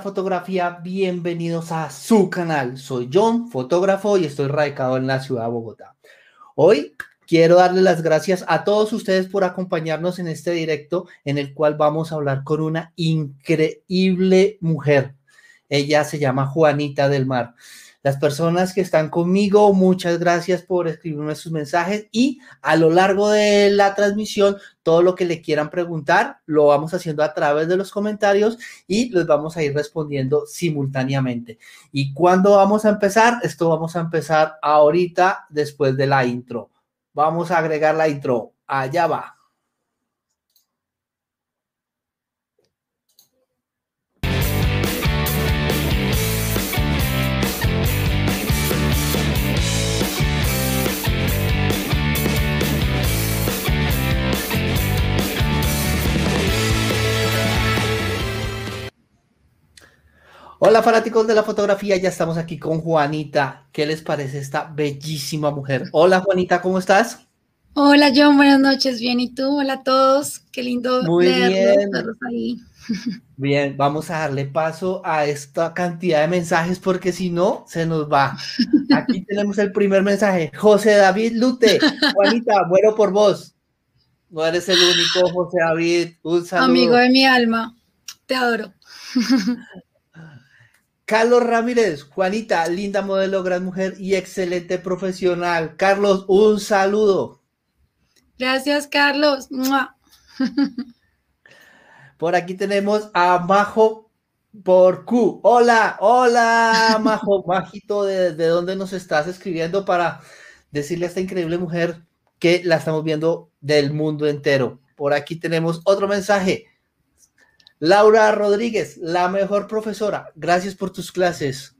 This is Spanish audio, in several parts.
fotografía, bienvenidos a su canal. Soy John, fotógrafo y estoy radicado en la ciudad de Bogotá. Hoy quiero darle las gracias a todos ustedes por acompañarnos en este directo en el cual vamos a hablar con una increíble mujer. Ella se llama Juanita del Mar. Las personas que están conmigo, muchas gracias por escribirme sus mensajes y a lo largo de la transmisión, todo lo que le quieran preguntar, lo vamos haciendo a través de los comentarios y los vamos a ir respondiendo simultáneamente. ¿Y cuándo vamos a empezar? Esto vamos a empezar ahorita después de la intro. Vamos a agregar la intro. Allá va. Hola fanáticos de la fotografía, ya estamos aquí con Juanita. ¿Qué les parece esta bellísima mujer? Hola Juanita, ¿cómo estás? Hola John, buenas noches, bien, ¿y tú? Hola a todos, qué lindo Muy bien. ahí. Bien, vamos a darle paso a esta cantidad de mensajes porque si no, se nos va. Aquí tenemos el primer mensaje. José David Lute, Juanita, muero por vos. No eres el único, José David. Un saludo. Amigo de mi alma, te adoro. Carlos Ramírez, Juanita, linda modelo, gran mujer y excelente profesional. Carlos, un saludo. Gracias, Carlos. Por aquí tenemos a Majo por Q. Hola, hola, Majo, Majito, ¿de, ¿de, dónde nos estás escribiendo para decirle a esta increíble mujer que la estamos viendo del mundo entero? Por aquí tenemos otro mensaje. Laura Rodríguez, la mejor profesora. Gracias por tus clases.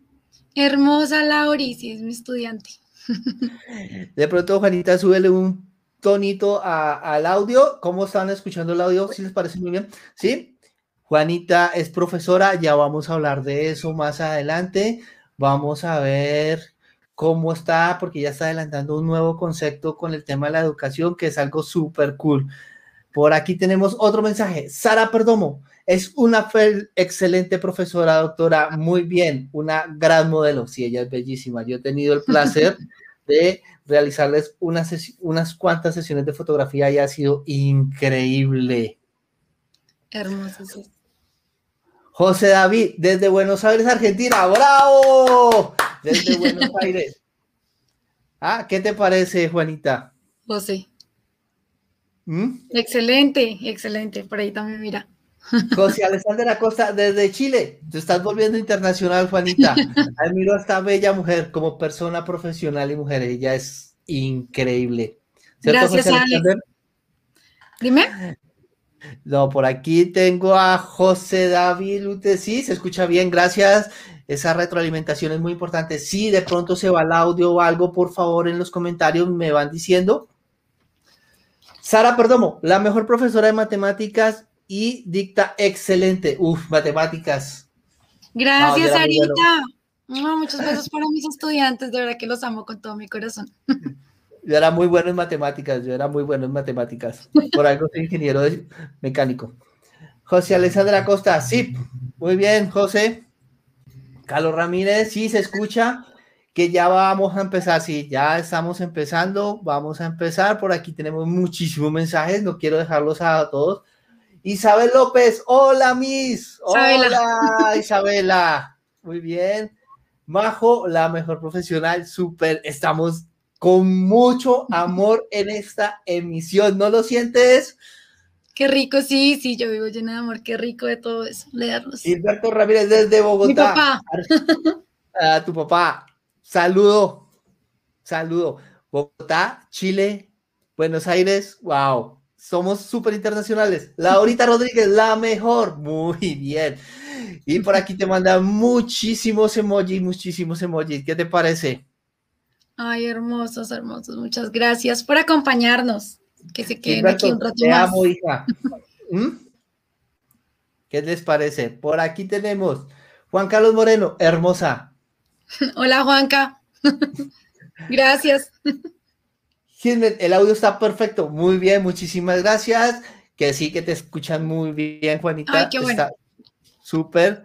Hermosa Lauri, sí, es mi estudiante. De pronto, Juanita, súbele un tonito al audio. ¿Cómo están escuchando el audio? ¿Sí les parece muy bien? ¿Sí? Juanita es profesora, ya vamos a hablar de eso más adelante. Vamos a ver cómo está, porque ya está adelantando un nuevo concepto con el tema de la educación, que es algo súper cool. Por aquí tenemos otro mensaje. Sara Perdomo, es una excelente profesora, doctora, muy bien, una gran modelo. Sí, ella es bellísima. Yo he tenido el placer de realizarles unas, unas cuantas sesiones de fotografía y ha sido increíble. Hermoso, sí. José David, desde Buenos Aires, Argentina. ¡Bravo! Desde Buenos Aires. Ah, ¿qué te parece, Juanita? José. ¿Mm? Excelente, excelente. Por ahí también, mira. José Alexander Acosta, desde Chile. Te estás volviendo internacional, Juanita. Admiro a esta bella mujer como persona profesional y mujer. Ella es increíble. Gracias, Alex. Dime. No, por aquí tengo a José David Lute. Sí, se escucha bien, gracias. Esa retroalimentación es muy importante. Si de pronto se va el audio o algo, por favor, en los comentarios me van diciendo. Sara Perdomo, la mejor profesora de matemáticas y dicta excelente. Uf, matemáticas. Gracias, Arita. muchos besos para mis estudiantes, de verdad que los amo con todo mi corazón. Yo era muy bueno en matemáticas, yo era muy bueno en matemáticas. Por algo soy ingeniero mecánico. José Alessandra Costa, sí, muy bien, José. Carlos Ramírez, sí, se escucha que ya vamos a empezar, sí, ya estamos empezando, vamos a empezar. Por aquí tenemos muchísimos mensajes, no quiero dejarlos a todos Isabel López, hola Miss. Hola Isabela. Muy bien. Majo, la mejor profesional, súper. Estamos con mucho amor en esta emisión. ¿No lo sientes? Qué rico, sí, sí, yo vivo llena de amor, qué rico de todo eso, leerlos. Gilberto Ramírez desde Bogotá. Mi papá. A tu papá. Saludo, saludo. Bogotá, Chile, Buenos Aires, wow somos súper internacionales. Laurita Rodríguez, la mejor. Muy bien. Y por aquí te manda muchísimos emojis, muchísimos emojis. ¿Qué te parece? Ay, hermosos, hermosos. Muchas gracias por acompañarnos. Que se queden aquí un rato te amo, hija. ¿Mm? ¿Qué les parece? Por aquí tenemos Juan Carlos Moreno, hermosa. Hola, Juanca. gracias. el audio está perfecto. Muy bien, muchísimas gracias. Que sí que te escuchan muy bien, Juanita. Ay, qué bueno. Está súper.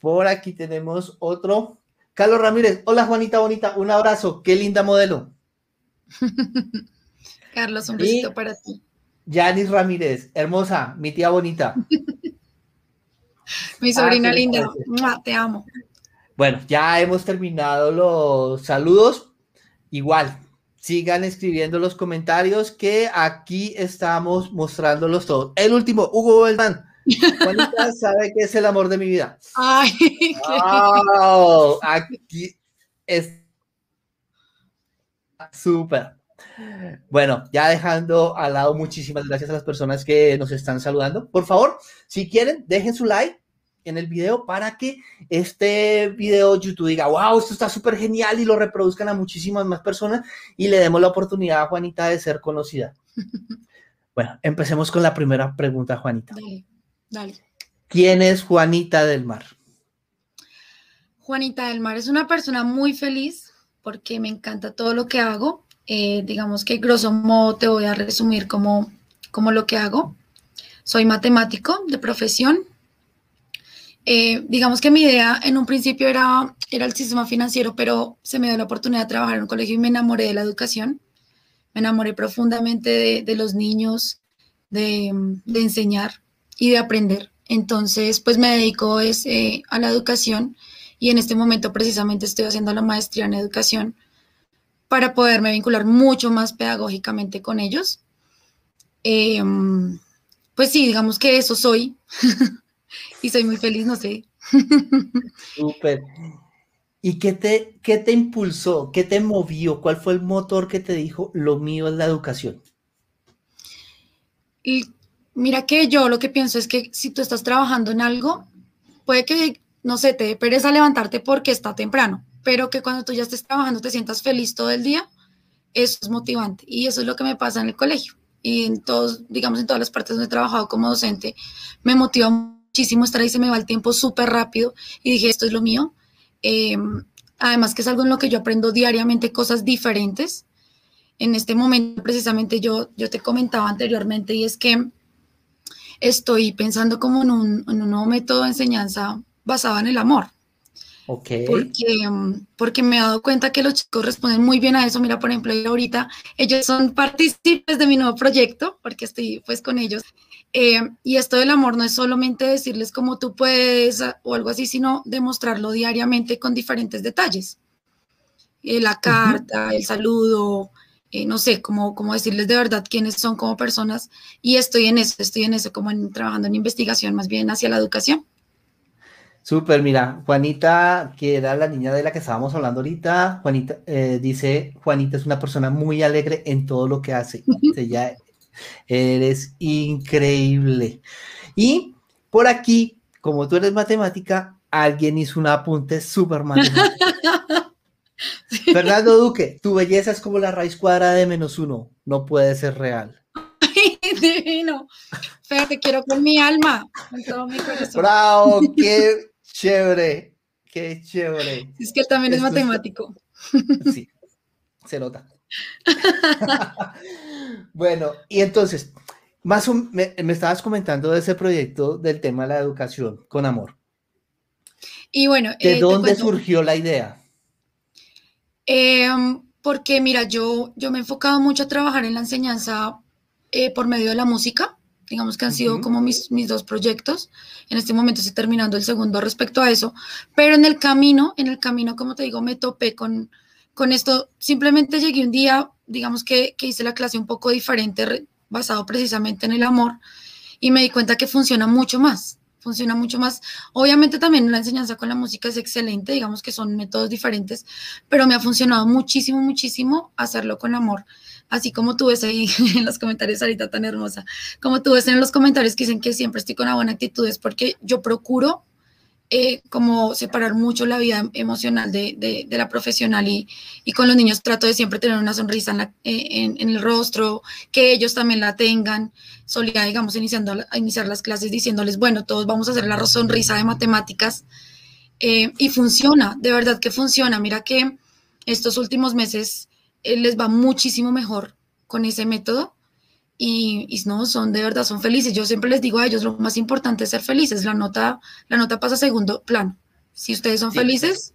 Por aquí tenemos otro. Carlos Ramírez. Hola, Juanita Bonita. Un abrazo. Qué linda modelo. Carlos, un besito para ti. Yanis Ramírez. Hermosa. Mi tía bonita. mi sobrina ah, linda. Te amo. Bueno, ya hemos terminado los saludos. Igual, sigan escribiendo los comentarios que aquí estamos mostrándolos todos. El último, Hugo Beltrán. Juanita sabe que es el amor de mi vida. Ay, aquí es súper. Bueno, ya dejando al lado, muchísimas gracias a las personas que nos están saludando. Por favor, si quieren, dejen su like en el video para que este video YouTube diga, wow, esto está súper genial y lo reproduzcan a muchísimas más personas y le demos la oportunidad a Juanita de ser conocida. Bueno, empecemos con la primera pregunta, Juanita. Dale, dale. ¿Quién es Juanita del Mar? Juanita del Mar es una persona muy feliz porque me encanta todo lo que hago. Eh, digamos que grosso modo te voy a resumir como, como lo que hago. Soy matemático de profesión, eh, digamos que mi idea en un principio era, era el sistema financiero, pero se me dio la oportunidad de trabajar en un colegio y me enamoré de la educación. Me enamoré profundamente de, los niños, de, enseñar y de aprender. Entonces, pues me dedico eh, a la educación y en este momento precisamente estoy haciendo la maestría en educación para poderme vincular mucho más pedagógicamente con ellos. Em, pues sí, digamos que eso soy. y soy muy feliz, no sé. Súper. ¿Y qué te, qué te impulsó? ¿Qué te movió? ¿Cuál fue el motor que te dijo, lo mío es la educación? Y mira que yo lo que pienso es que si tú estás trabajando en algo, puede que, no sé, te dé pereza levantarte porque está temprano, pero que cuando tú ya estés trabajando te sientas feliz todo el día, eso es motivante. Y eso es lo que me pasa en el colegio. Y en todos, digamos, en todas las partes donde he trabajado como docente, me motiva muchísimo estar ahí, se me va el tiempo súper rápido y dije, esto es lo mío. Eh, además que es algo en lo que yo aprendo diariamente cosas diferentes. En este momento, precisamente, yo, yo te comentaba anteriormente y es que estoy pensando como en un, en un nuevo método de enseñanza basado en el amor. Ok. Porque, porque me he dado cuenta que los chicos responden muy bien a eso. Mira, por ejemplo, ahorita ellos son partícipes de mi nuevo proyecto, porque estoy pues con ellos. Eh, y esto del amor no es solamente decirles cómo tú puedes o algo así, sino demostrarlo diariamente con diferentes detalles. Eh, la carta, el saludo, eh, no sé, cómo, cómo decirles de verdad quiénes son como personas. Y estoy en eso, estoy en eso, como en, trabajando en investigación más bien hacia la educación. Súper, mira, Juanita, que era la niña de la que estábamos hablando ahorita, Juanita dice, Juanita es una persona muy alegre en todo lo que hace. Ella Eres increíble. Y por aquí, como tú eres matemática, alguien hizo un apunte súper matemático. Fernando Duque, tu belleza es como la raíz cuadrada de menos uno. No puede ser real. divino. Feo, te quiero con mi alma, con todo mi corazón. Bravo, qué chévere, qué chévere. Es que él también es matemático. sí, se nota. Bueno, y entonces, más me, estabas comentando de ese proyecto del tema de la educación con amor. Y bueno, ¿de eh, dónde surgió la idea? Em, porque mira, yo, yo me he enfocado mucho a trabajar en la enseñanza eh, por medio de la música. Digamos que han sido como mis, mis dos proyectos. En este momento estoy terminando el segundo respecto a eso. Pero en el camino, en el camino, como te digo, me topé con, con esto. Simplemente llegué un día, digamos que, hice la clase un poco diferente, basado precisamente en el amor, y me di cuenta que funciona mucho más, funciona mucho más. Obviamente también la enseñanza con la música es excelente, digamos que son métodos diferentes, pero me ha funcionado muchísimo, muchísimo hacerlo con amor. Así como tú ves ahí en los comentarios ahorita tan hermosa, como tú ves en los comentarios que dicen que siempre estoy con una buena actitud, es porque yo procuro eh, como separar mucho la vida emocional de, la profesional y, con los niños trato de siempre tener una sonrisa en, eh, el rostro, que ellos también la tengan. Solía, digamos, iniciando iniciar las clases diciéndoles, bueno, todos vamos a hacer la sonrisa de matemáticas eh, y funciona, de verdad que funciona. Mira que estos últimos meses les va muchísimo mejor con ese método y, no, son de verdad, son felices. Yo siempre les digo a ellos, lo más importante es ser felices, la nota, la nota pasa a segundo plano. Si ustedes son felices,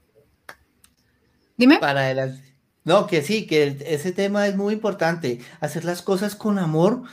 dime. Para adelante. No, que sí, que ese tema es muy importante. Hacer las cosas con amor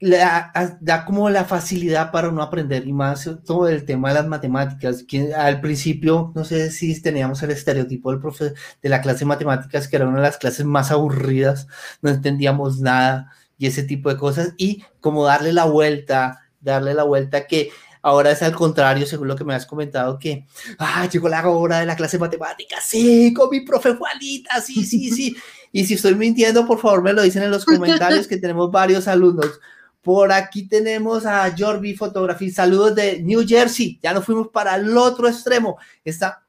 da como la facilidad para uno aprender y más todo el tema de las matemáticas. Que al principio, no sé si teníamos el estereotipo del profe de la clase de matemáticas, que era una de las clases más aburridas, no entendíamos nada y ese tipo de cosas. Y como darle la vuelta, darle la vuelta que ahora es al contrario, según lo que me has comentado, que, ah, llegó la hora de la clase de matemáticas, sí, con mi profe Juanita, sí, sí, sí. Y si estoy mintiendo, por favor me lo dicen en los comentarios que tenemos varios alumnos. Por aquí tenemos a Jorby Photography. Saludos de New Jersey. Ya nos fuimos para el otro extremo. Está,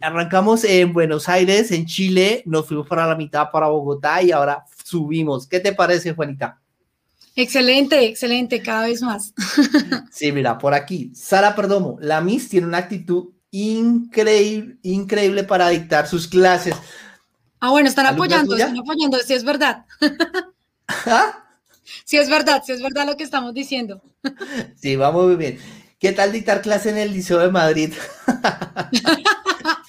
arrancamos en Buenos Aires, en Chile. Nos fuimos para la mitad, para Bogotá y ahora subimos. ¿Qué te parece, Juanita? Excelente, excelente, cada vez más. sí, mira, por aquí. Sara Perdomo, la Miss tiene una actitud increíble, increíble para dictar sus clases. Ah, bueno, están apoyando, están apoyando, sí es verdad. ¿Ah? Sí, es verdad, sí es verdad lo que estamos diciendo. Sí, vamos muy bien. ¿Qué tal dictar clase en el Liceo de Madrid?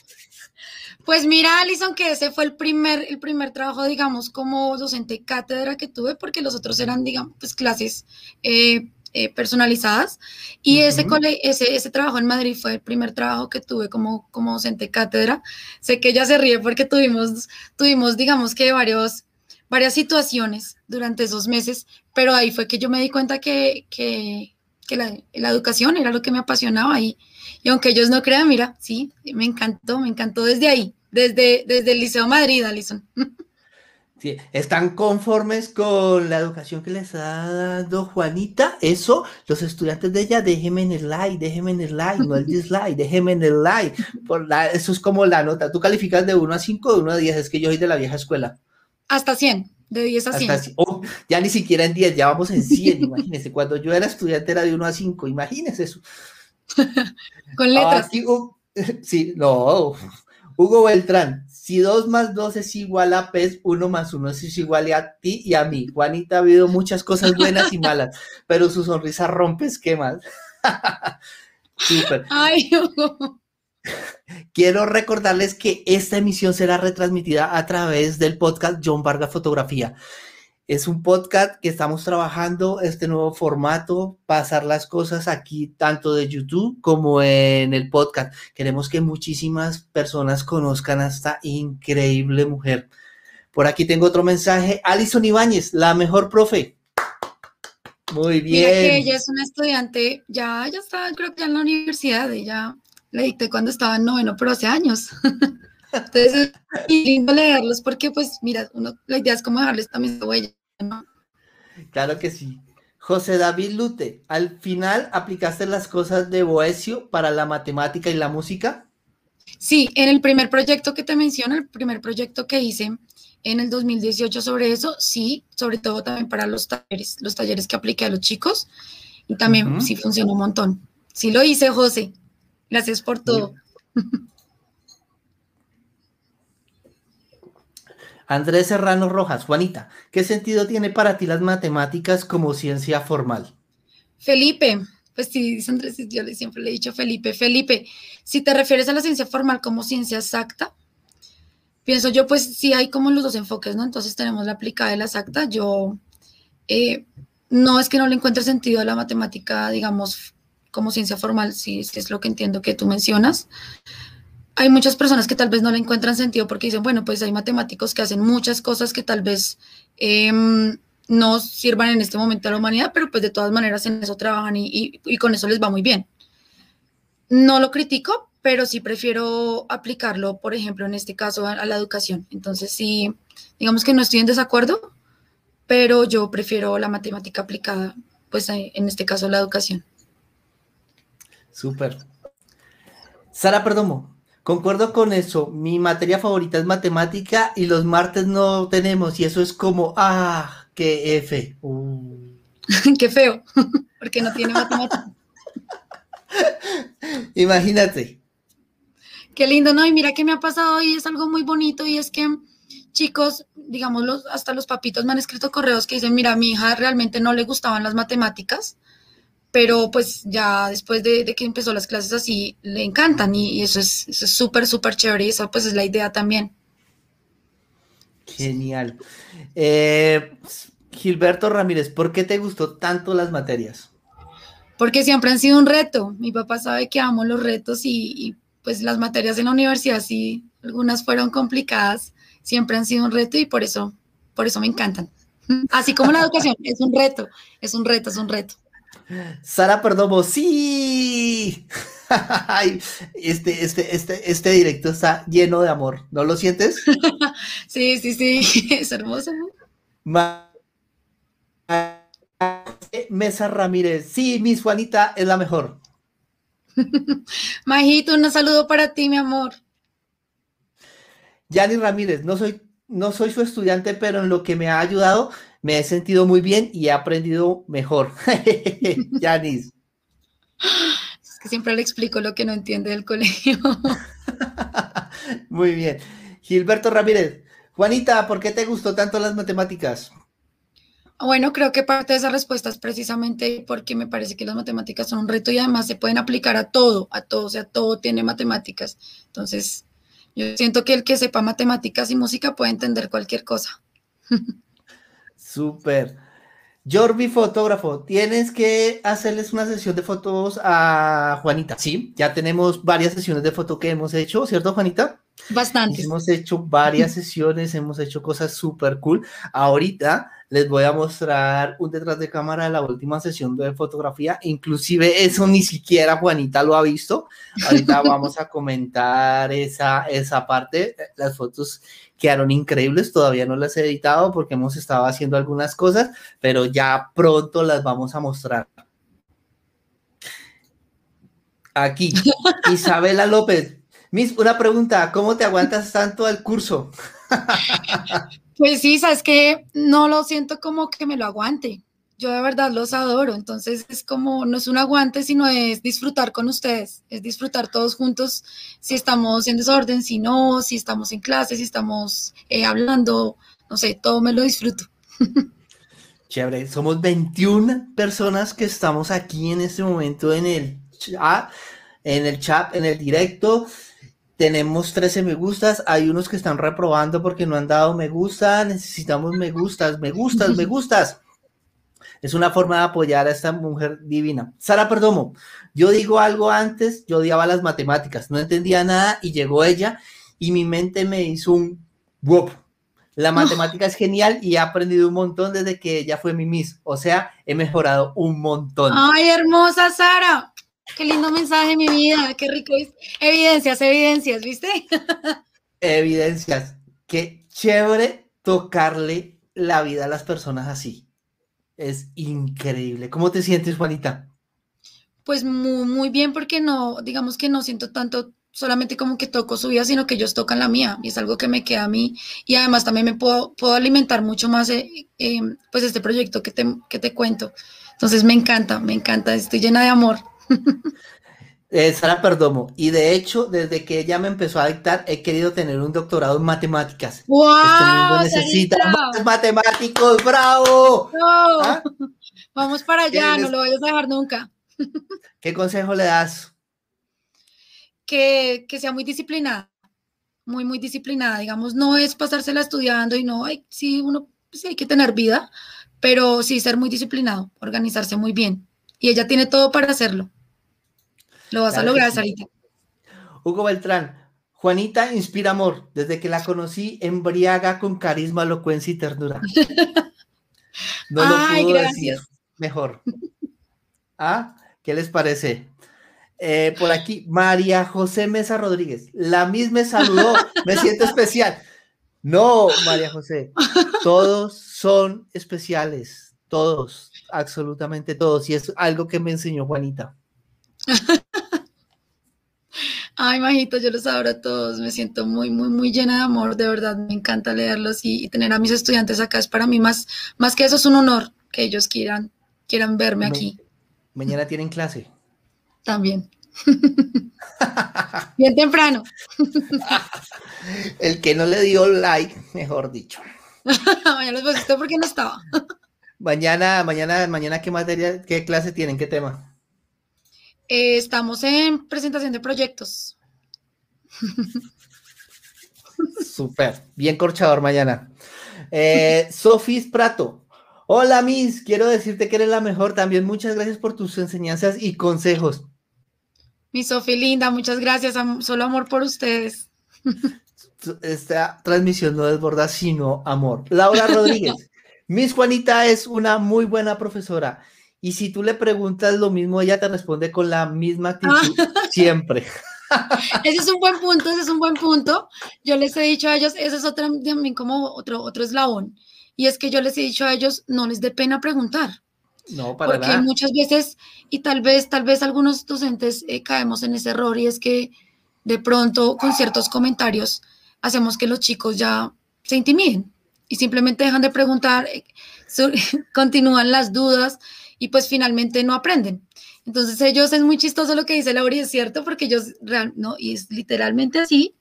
Pues mira, Alison, que ese fue el primer, el primer trabajo, digamos, como docente cátedra que tuve, porque los otros eran, digamos, pues clases eh, eh, personalizadas. Y ese, ese, ese trabajo en Madrid fue el primer trabajo que tuve como, como docente cátedra. Sé que ella se ríe porque tuvimos, tuvimos, digamos que varios varias situaciones durante esos meses, pero ahí fue que yo me di cuenta que, que, que la, la, educación era lo que me apasionaba y, y aunque ellos no crean, mira, sí, me encantó, me encantó desde ahí, desde, desde el Liceo Madrid, Alison. Sí, ¿Están conformes con la educación que les está dando Juanita? Eso, los estudiantes de ella, déjenme en el like, déjenme en el like, no el dislike, déjenme en el like. Por la, eso es como la nota. Tú calificas de 1 a 5, de 1 a 10, es que yo soy de la vieja escuela. Con 100, de 10 a 100. ya ni siquiera en 10, ya vamos en 100, imagínense. Cuando yo era estudiante era de 1 a 5, imagínense eso. Con letras. sí, no. Hugo Beltrán, si 2 más 2 es igual a PES, 1 más 1 es igual a ti y a mí. Juanita ha habido muchas cosas buenas y malas, pero su sonrisa rompe esquemas. Súper. Ay, Hugo. Quiero recordarles que esta emisión será retransmitida a través del podcast John Vargas Fotografía. Es un podcast que estamos trabajando este nuevo formato, pasar las cosas aquí tanto de YouTube como en el podcast. Queremos que muchísimas personas conozcan a esta increíble mujer. Por aquí tengo otro mensaje. Alison Ibáñez, la mejor profe. Muy bien. Mira que ella es una estudiante, ya, ya está, creo que ya en la universidad, ella la dicté cuando estaba en noveno, pero hace años. Entonces es lindo leerlos porque, pues, mira, uno, la idea es como dejarles también su huella, ¿no? Claro que sí. José David Lute, ¿al final aplicaste las cosas de Boesio para la matemática y la música? Sí, en el primer proyecto que te menciono, el primer proyecto que hice en el 2018 sobre eso, sí, sobre todo también para los talleres, los talleres que apliqué a los chicos, y también sí funcionó un montón. Sí lo hice, José. Gracias por todo. Andrés Serrano Rojas, Juanita, ¿qué sentido tiene para ti las matemáticas como ciencia formal? Felipe, pues sí, Andrés, yo siempre le he dicho Felipe, Felipe, si te refieres a la ciencia formal como ciencia exacta, pienso yo, pues sí hay como los dos enfoques, ¿no? Entonces tenemos la aplicada y la exacta. Yo eh, no es que no le encuentre sentido a la matemática, digamos, como ciencia formal, si, es lo que entiendo que tú mencionas. Hay muchas personas que tal vez no le encuentran sentido porque dicen, bueno, pues hay matemáticos que hacen muchas cosas que tal vez em, no sirvan en este momento a la humanidad, pero pues de todas maneras en eso trabajan y, con eso les va muy bien. No lo critico, pero sí prefiero aplicarlo, por ejemplo, en este caso a, la educación. Entonces, sí, digamos que no estoy en desacuerdo, pero yo prefiero la matemática aplicada, pues en este caso la educación. Súper. Sara Perdomo, concuerdo con eso. Mi materia favorita es matemática y los martes no tenemos y eso es como, ah, qué F. Uh. qué feo, porque no tiene matemática. Imagínate. Qué lindo, ¿no? Y mira que me ha pasado hoy, es algo muy bonito y es que chicos, digamos, hasta los papitos me han escrito correos que dicen, mira, a mi hija realmente no le gustaban las matemáticas, pero pues ya después de, que empezó las clases así, le encantan y, eso es súper, súper chévere y eso pues es la idea también. Genial. Eh, Gilberto Ramírez, ¿por qué te gustó tanto las materias? Porque siempre han sido un reto. Mi papá sabe que amo los retos y, pues las materias en la universidad sí, algunas fueron complicadas, siempre han sido un reto y por eso, por eso me encantan. Así como la educación, es un reto, es un reto, es un reto. Sara Perdomo, sí. este, este, este, este directo está lleno de amor, ¿no lo sientes? sí, sí, sí, es hermoso. Mesa Ramírez, sí, Miss Juanita es la mejor. Majito, un saludo para ti, mi amor. Yani Ramírez, no soy, no soy su estudiante, pero en lo que me ha ayudado me he sentido muy bien y he aprendido mejor. Yanis. Es que siempre le explico lo que no entiende del colegio. muy bien. Gilberto Ramírez, Juanita, ¿por qué te gustó tanto las matemáticas? Bueno, creo que parte de esa respuesta es precisamente porque me parece que las matemáticas son un reto y además se pueden aplicar a todo, a todo, o sea, todo tiene matemáticas. Entonces, yo siento que el que sepa matemáticas y música puede entender cualquier cosa. Súper. Jorvi, fotógrafo, tienes que hacerles una sesión de fotos a Juanita. Sí, ya tenemos varias sesiones de foto que hemos hecho, ¿cierto, Juanita? Bastante. Hemos hecho varias sesiones, hemos hecho cosas súper cool. Ahorita les voy a mostrar un detrás de cámara de la última sesión de fotografía. Inclusive eso ni siquiera Juanita lo ha visto. Ahorita vamos a comentar esa, esa parte. Las fotos quedaron increíbles, todavía no las he editado porque hemos estado haciendo algunas cosas, pero ya pronto las vamos a mostrar. Aquí, Isabela López. Mis, una pregunta, ¿cómo te aguantas tanto al curso? Pues sí, sabes que no lo siento como que me lo aguante. Yo de verdad los adoro, entonces es como, no es un aguante, sino es disfrutar con ustedes, es disfrutar todos juntos, si estamos en desorden, si no, si estamos en clase, si estamos eh, hablando, no sé, todo me lo disfruto. Chévere, somos 21 personas que estamos aquí en este momento en el chat, en el chat, en el directo. Tenemos 13 me gustas, hay unos que están reprobando porque no han dado me gusta, necesitamos me gustas, me gustas, me gustas. Es una forma de apoyar a esta mujer divina. Sara Perdomo, yo digo algo antes, yo odiaba las matemáticas, no entendía nada y llegó ella y mi mente me hizo un whoop. La matemática es genial y he aprendido un montón desde que ella fue mi Miss. O sea, he mejorado un montón. Ay, hermosa Sara. Qué lindo mensaje, mi vida, qué rico es. Evidencias, evidencias, ¿viste? evidencias. Qué chévere tocarle la vida a las personas así. Es increíble. ¿Cómo te sientes, Juanita? Pues muy, muy bien, porque no, digamos que no siento tanto solamente como que toco su vida, sino que ellos tocan la mía, y es algo que me queda a mí, y además también me puedo, puedo alimentar mucho más, eh, eh, pues este proyecto que te, que te cuento. Entonces me encanta, me encanta, estoy llena de amor. Eh, Sara Perdomo, y de hecho, desde que ella me empezó a dictar, he querido tener un doctorado en matemáticas. ¡Wow! Este necesita más matemáticos, ¡bravo! ¿Ah? Vamos para allá, no lo vayas a dejar nunca. ¿Qué consejo le das? Que, sea muy disciplinada, muy, muy disciplinada. Digamos, no es pasársela estudiando y no, hay, sí, uno, sí hay que tener vida, pero sí ser muy disciplinado, organizarse muy bien. Y ella tiene todo para hacerlo. Lo vas a lograr, Sarita. Hugo Beltrán, Juanita inspira amor. Desde que la conocí, embriaga con carisma, elocuencia y ternura. No lo puedo decir mejor. ¿Ah? ¿Qué les parece? Eh, por aquí, María José Mesa Rodríguez. La misma me saludó. Me siento especial. No, María José. Todos son especiales. Todos, absolutamente todos. Y es algo que me enseñó Juanita. Ay, Majito, yo los adoro a todos, me siento muy, muy, muy llena de amor, de verdad, me encanta leerlos y, tener a mis estudiantes acá es para mí más, más que eso es un honor que ellos quieran, quieran verme aquí. Mañana tienen clase. También. Bien temprano. El que no le dio like, mejor dicho. Mañana los porque no estaba. Mañana, mañana, mañana, ¿qué materia, qué clase tienen, qué tema? Eh, estamos en presentación de proyectos. Súper, bien corchador mañana. Eh, Sofis Prato. Hola, Miss, quiero decirte que eres la mejor. También muchas gracias por tus enseñanzas y consejos. Mi Sofi linda, muchas gracias. Solo amor por ustedes. Esta transmisión no desborda sino amor. Laura Rodríguez. Miss Juanita es una muy buena profesora. Y si tú le preguntas lo mismo, ella te responde con la misma actitud siempre. ese es un buen punto, ese es un buen punto. Yo les he dicho a ellos, ese es otro, también como otro, otro eslabón. Y es que yo les he dicho a ellos, no les dé pena preguntar. No, para Porque muchas veces, y tal vez, tal vez algunos docentes eh, caemos en ese error, y es que de pronto con ciertos comentarios hacemos que los chicos ya se intimiden y simplemente dejan de preguntar, eh, continúan las dudas y pues finalmente no aprenden. Entonces ellos es muy chistoso lo que dice Laura y es cierto porque ellos, real, no, y es literalmente así.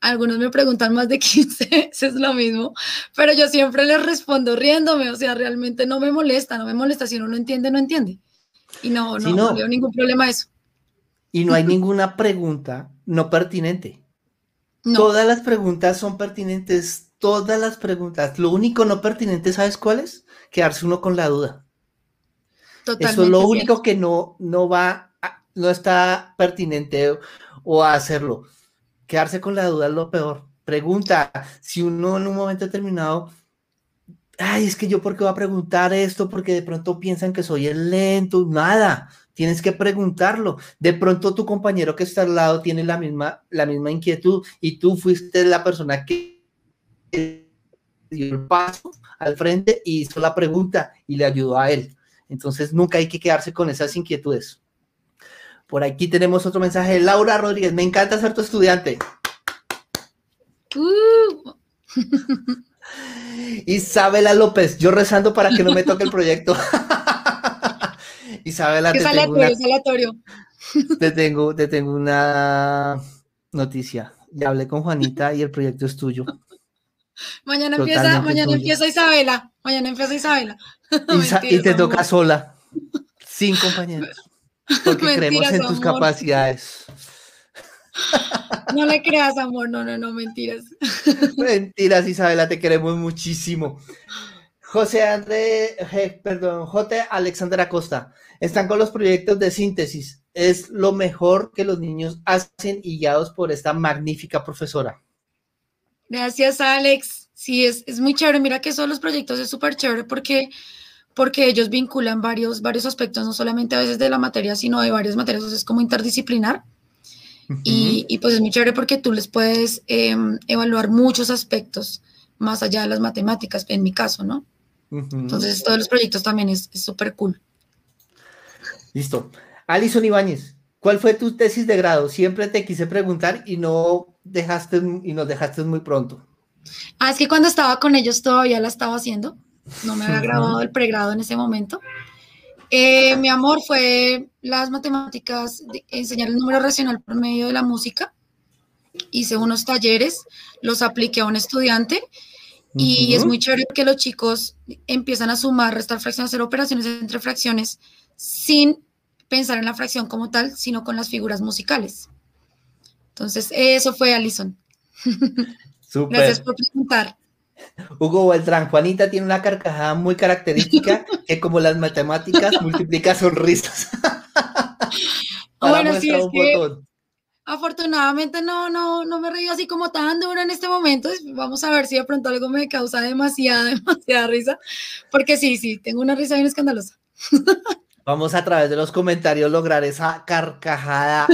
Algunos me preguntan más de 15, es lo mismo, pero yo siempre les respondo riéndome, o sea, realmente no me molesta, no me molesta, si uno no entiende, no entiende. Y no, no, no, veo ningún problema eso. Y no hay ninguna pregunta no pertinente. Todas las preguntas son pertinentes, todas las preguntas. Lo único no pertinente, ¿sabes cuál es? Quedarse uno con la duda. Eso es lo único que no, no va, no está pertinente o a hacerlo. Quedarse con la duda es lo peor. Pregunta, si uno en un momento determinado, ay, es que yo por qué voy a preguntar esto, porque de pronto piensan que soy el lento, nada, tienes que preguntarlo. De pronto tu compañero que está al lado tiene la misma, la misma inquietud y tú fuiste la persona que dio el paso al frente y hizo la pregunta y le ayudó a él. Entonces nunca hay que quedarse con esas inquietudes. Por aquí tenemos otro mensaje de Laura Rodríguez. Me encanta ser tu estudiante. Uh. Isabela López, yo rezando para que no me toque el proyecto. Isabela, te tengo, una, te, tengo, te tengo una noticia. Ya hablé con Juanita y el proyecto es tuyo. Mañana empieza, mañana empieza Isabela. Mañana empieza Isabela. y te toca sola, sin compañeros. Porque creemos en tus capacidades. No le creas, amor, no, no, no, mentiras. Mentiras, Isabela, te queremos muchísimo. José André, perdón, J. Alexander Acosta, están con los proyectos de síntesis. Es lo mejor que los niños hacen y guiados por esta magnífica profesora. Gracias, Alex. Sí, es, es muy chévere. Mira que son los proyectos es súper chévere porque, porque ellos vinculan varios, varios aspectos, no solamente a veces de la materia, sino de varias materias. es como interdisciplinar. y, y, pues es muy chévere porque tú les puedes em, evaluar muchos aspectos más allá de las matemáticas, en mi caso, ¿no? Entonces, todos los proyectos también es súper cool. Listo. Alison Ibáñez, ¿cuál fue tu tesis de grado? Siempre te quise preguntar y no dejaste y nos dejaste muy pronto. Ah, es que cuando estaba con ellos todavía la estaba haciendo. No me había grabado el pregrado en ese momento. Eh, mi amor fue las matemáticas, enseñar el número racional por medio de la música. Hice unos talleres, los apliqué a un estudiante y es muy chévere que los chicos empiezan a sumar, restar fracciones, hacer operaciones entre fracciones sin pensar en la fracción como tal, sino con las figuras musicales. Entonces, eso fue Alison. Gracias por preguntar. Hugo Beltrán, Juanita tiene una carcajada muy característica que como las matemáticas multiplica sonrisas. bueno, sí, es que afortunadamente no, no, no me reí así como tan duro en este momento. Vamos a ver si de pronto algo me causa demasiada, demasiada risa. Porque sí, sí, tengo una risa bien escandalosa. Vamos a través de los comentarios lograr esa carcajada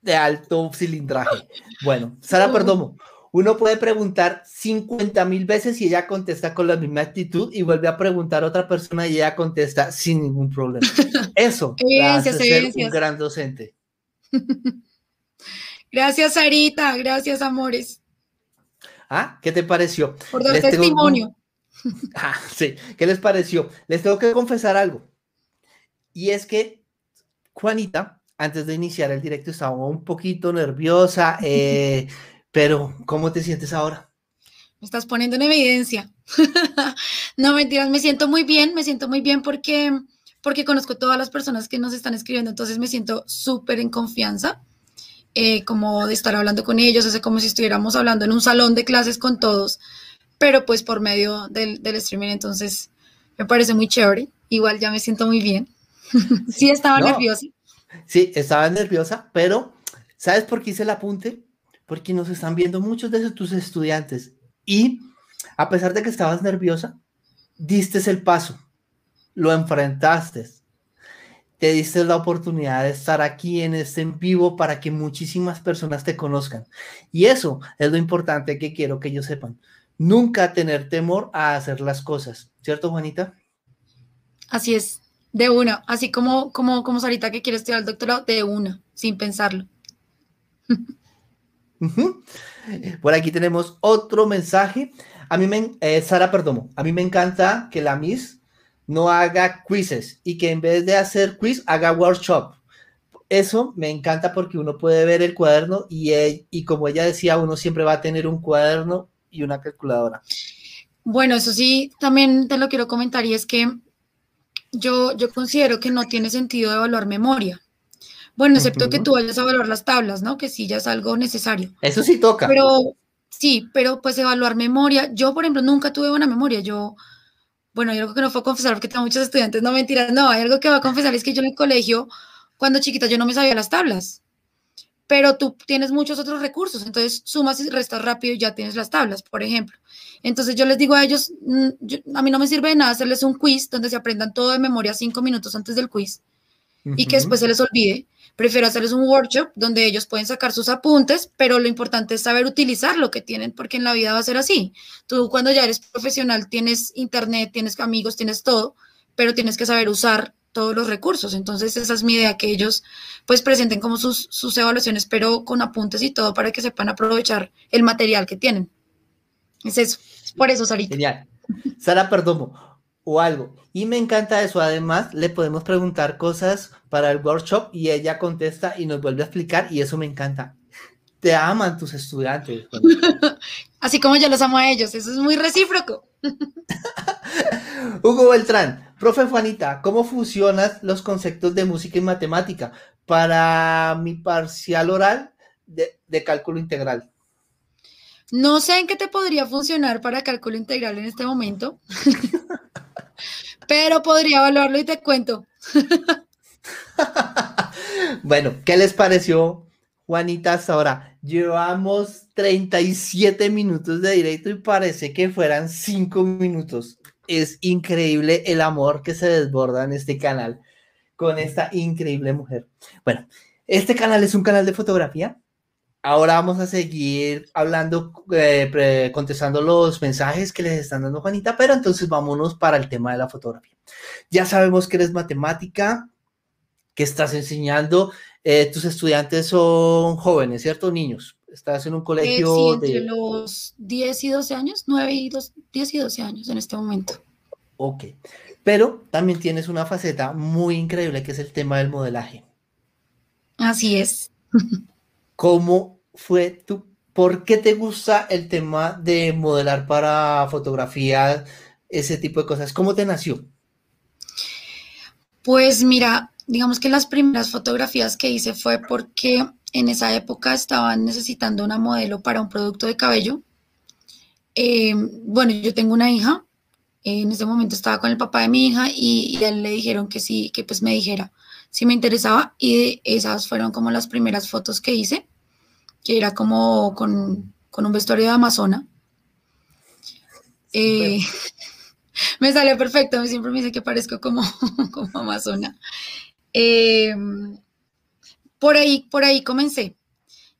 de alto cilindraje. Bueno, Sara Perdomo, uno puede preguntar 50 mil veces y ella contesta con la misma actitud y vuelve a preguntar a otra persona y ella contesta sin ningún problema. Eso hace ser un gran docente. Gracias, Sarita. Gracias, amores. Ah, ¿qué te pareció? Por dar testimonio. Ah, sí, ¿qué les pareció? Les tengo que confesar algo. Y es que Juanita antes de iniciar el directo estaba un poquito nerviosa, eh, pero ¿cómo te sientes ahora? me estás poniendo en evidencia. no, mentiras, me siento muy bien, me siento muy bien porque, porque conozco todas las personas que nos están escribiendo, entonces me siento súper en confianza, eh, como de estar hablando con ellos, es como si estuviéramos hablando en un salón de clases con todos, pero pues por medio del, del streaming, entonces me parece muy chévere, igual ya me siento muy bien. sí, estaba nerviosa. Sí, estaba nerviosa, pero ¿sabes por qué hice el apunte? Porque nos están viendo muchos de tus estudiantes y a pesar de que estabas nerviosa, diste el paso, lo enfrentaste, te diste la oportunidad de estar aquí en este en vivo para que muchísimas personas te conozcan. Y eso es lo importante que quiero que ellos sepan. Nunca tener temor a hacer las cosas, ¿cierto, Juanita? Así es, de una, así como como como Sarita que quiere estudiar el doctorado, de una, sin pensarlo. Por aquí tenemos otro mensaje. A mí me, eh, Sara a mí me encanta que la Miss no haga quizzes y que en vez de hacer quiz haga workshop. Eso me encanta porque uno puede ver el cuaderno y, y como ella decía, uno siempre va a tener un cuaderno y una calculadora. Bueno, eso sí, también te lo quiero comentar y es que yo, yo considero que no tiene sentido evaluar memoria. Bueno, excepto que tú vayas a evaluar las tablas, ¿no? Que sí ya es algo necesario. Eso sí toca. Pero sí, pero pues evaluar memoria. Yo, por ejemplo, nunca tuve buena memoria. Yo, bueno, hay algo que no fue a confesar porque tengo muchos estudiantes, no mentiras, no, hay algo que voy a confesar, es que yo en el colegio, cuando chiquita, yo no me sabía las tablas. Pero tú tienes muchos otros recursos, entonces sumas y restas rápido y ya tienes las tablas, por ejemplo. Entonces yo les digo a ellos, mm, a mí no me sirve de nada hacerles un quiz donde se aprendan todo de memoria cinco minutos antes del quiz y que después se les olvide Prefiero hacerles un workshop donde ellos pueden sacar sus apuntes, pero lo importante es saber utilizar lo que tienen, porque en la vida va a ser así. Tú cuando ya eres profesional tienes internet, tienes amigos, tienes todo, pero tienes que saber usar todos los recursos. Entonces esa es mi idea, que ellos pues presenten como sus, sus evaluaciones, pero con apuntes y todo para que sepan aprovechar el material que tienen. Es eso, por eso, Sarita. Genial. Sara Perdomo, o algo. Y me encanta eso. Además, le podemos preguntar cosas para el workshop y ella contesta y nos vuelve a explicar y eso me encanta. Te aman tus estudiantes. Así como yo los amo a ellos. Eso es muy recíproco. Hugo Beltrán, profe Juanita, ¿cómo funcionan los conceptos de música y matemática para mi parcial oral de, de cálculo integral? No sé en qué te podría funcionar para cálculo integral en este momento. pero podría evaluarlo y te cuento. bueno, ¿qué les pareció, Juanita, hasta ahora? Llevamos 37 minutos de directo y parece que fueran 5 minutos. Es increíble el amor que se desborda en este canal con esta increíble mujer. Bueno, este canal es un canal de fotografía Ahora vamos a seguir hablando, eh, contestando los mensajes que les están dando Juanita, pero entonces vámonos para el tema de la fotografía. Ya sabemos que eres matemática, que estás enseñando, eh, tus estudiantes son jóvenes, ¿cierto? Niños. Estás en un colegio sí, entre los 10 y 12 años, 9 y 10 y 12 años en este momento. Ok, pero también tienes una faceta muy increíble que es el tema del modelaje. Así es. ¿Cómo fue tu, por qué te gusta el tema de modelar para fotografía, ese tipo de cosas? ¿Cómo te nació? Pues mira, digamos que las primeras fotografías que hice fue porque en esa época estaban necesitando una modelo para un producto de cabello. Eh, bueno, yo tengo una hija, en ese momento estaba con el papá de mi hija y, y, él le dijeron que sí, que pues me dijera si me interesaba y esas fueron como las primeras fotos que hice que era como con, un vestuario de Amazona. Eh, me salió perfecto, siempre me dice que parezco como, como Amazona. Em, por ahí, por ahí comencé.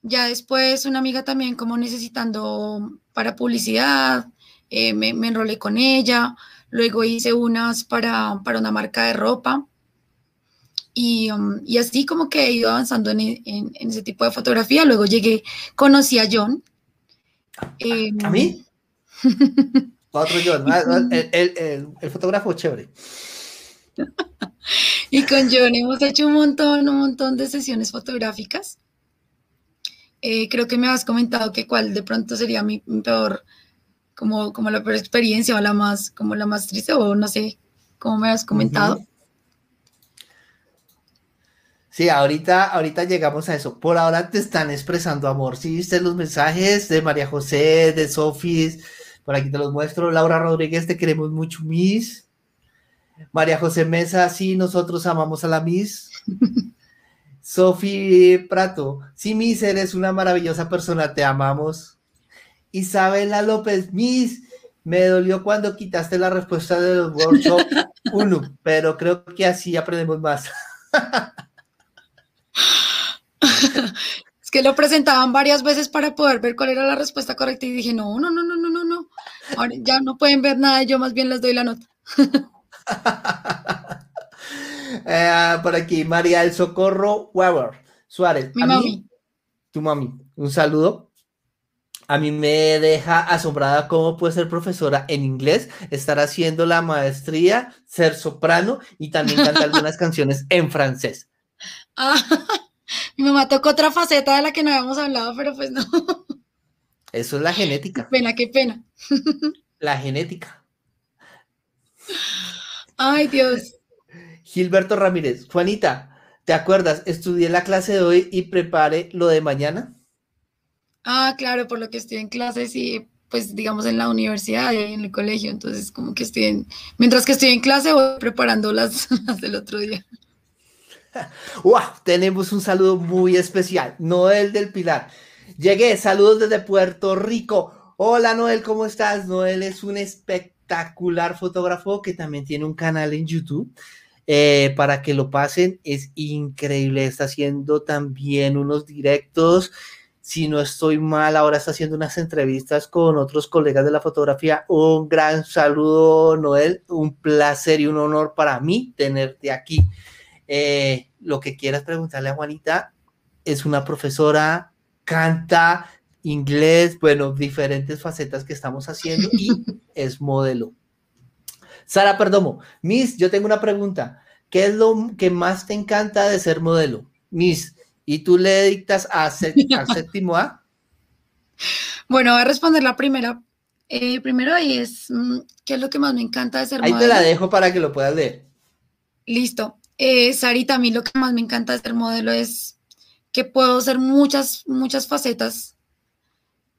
Ya después una amiga también como necesitando para publicidad, eh, me, enrolé con ella, luego hice unas para, para una marca de ropa Um, y, así como que he ido avanzando en, ese tipo de fotografía. Luego llegué, conocí a John. ¿A mí? Otro John, ah, el, fotógrafo chévere. y con John hemos hecho un montón, un montón de sesiones fotográficas. Eh, creo que me has comentado que cuál de pronto sería mi peor como, como la peor experiencia o la más, como la más triste o no sé, como me has comentado. Sí, ahorita, ahorita llegamos a eso. Por ahora te están expresando amor. Sí, viste los mensajes de María José, de Sofis. Por aquí te los muestro. Laura Rodríguez, te queremos mucho, Miss. María José Mesa, sí, nosotros amamos a la Miss. Sofi Prato, sí, Miss, eres una maravillosa persona, te amamos. Isabela López, Miss, me dolió cuando quitaste la respuesta del workshop 1, pero creo que así aprendemos más. es que lo presentaban varias veces para poder ver cuál era la respuesta correcta y dije, no, no, no, no, no, no, no. Ahora ya no pueden ver nada, yo más bien les doy la nota. Eh, por aquí, María del Socorro Weber Suárez. Mi mami. tu mami. Un saludo. A mí me deja asombrada cómo puede ser profesora en inglés, estar haciendo la maestría, ser soprano y también cantar algunas canciones en francés. Ah, mi mamá tocó otra faceta de la que no habíamos hablado, pero pues no. Eso es la genética. Qué pena, qué pena. La genética. Ay, Dios. Gilberto Ramírez. Juanita, ¿te acuerdas? Estudié la clase de hoy y prepare lo de mañana. Ah, claro, por lo que estoy en clases y pues digamos en la universidad y en el colegio, entonces como que estoy en, mientras que estoy en clase voy preparando las, las del otro día. Tenemos un saludo muy especial, Noel del Pilar. Llegué, saludos desde Puerto Rico. Hola Noel, ¿cómo estás? Noel es un espectacular fotógrafo que también tiene un canal en YouTube. Eh, para que lo pasen, es increíble. Está haciendo también unos directos. Si no estoy mal, ahora está haciendo unas entrevistas con otros colegas de la fotografía. Un gran saludo, Noel. Un placer y un honor para mí tenerte aquí. Eh, lo que quieras preguntarle a Juanita, es una profesora, canta inglés, bueno, diferentes facetas que estamos haciendo y es modelo. Sara Perdomo, Miss, yo tengo una pregunta. ¿Qué es lo que más te encanta de ser modelo? Miss, ¿y tú le dictas a, séptimo A? Bueno, voy a responder la primera. Eh, primero ahí es, mm, ¿qué es lo que más me encanta de ser modelo? Ahí te la dejo para que lo puedas leer. Listo. Eh, Sarita, a mí lo que más me encanta de ser modelo es que puedo hacer muchas, muchas facetas,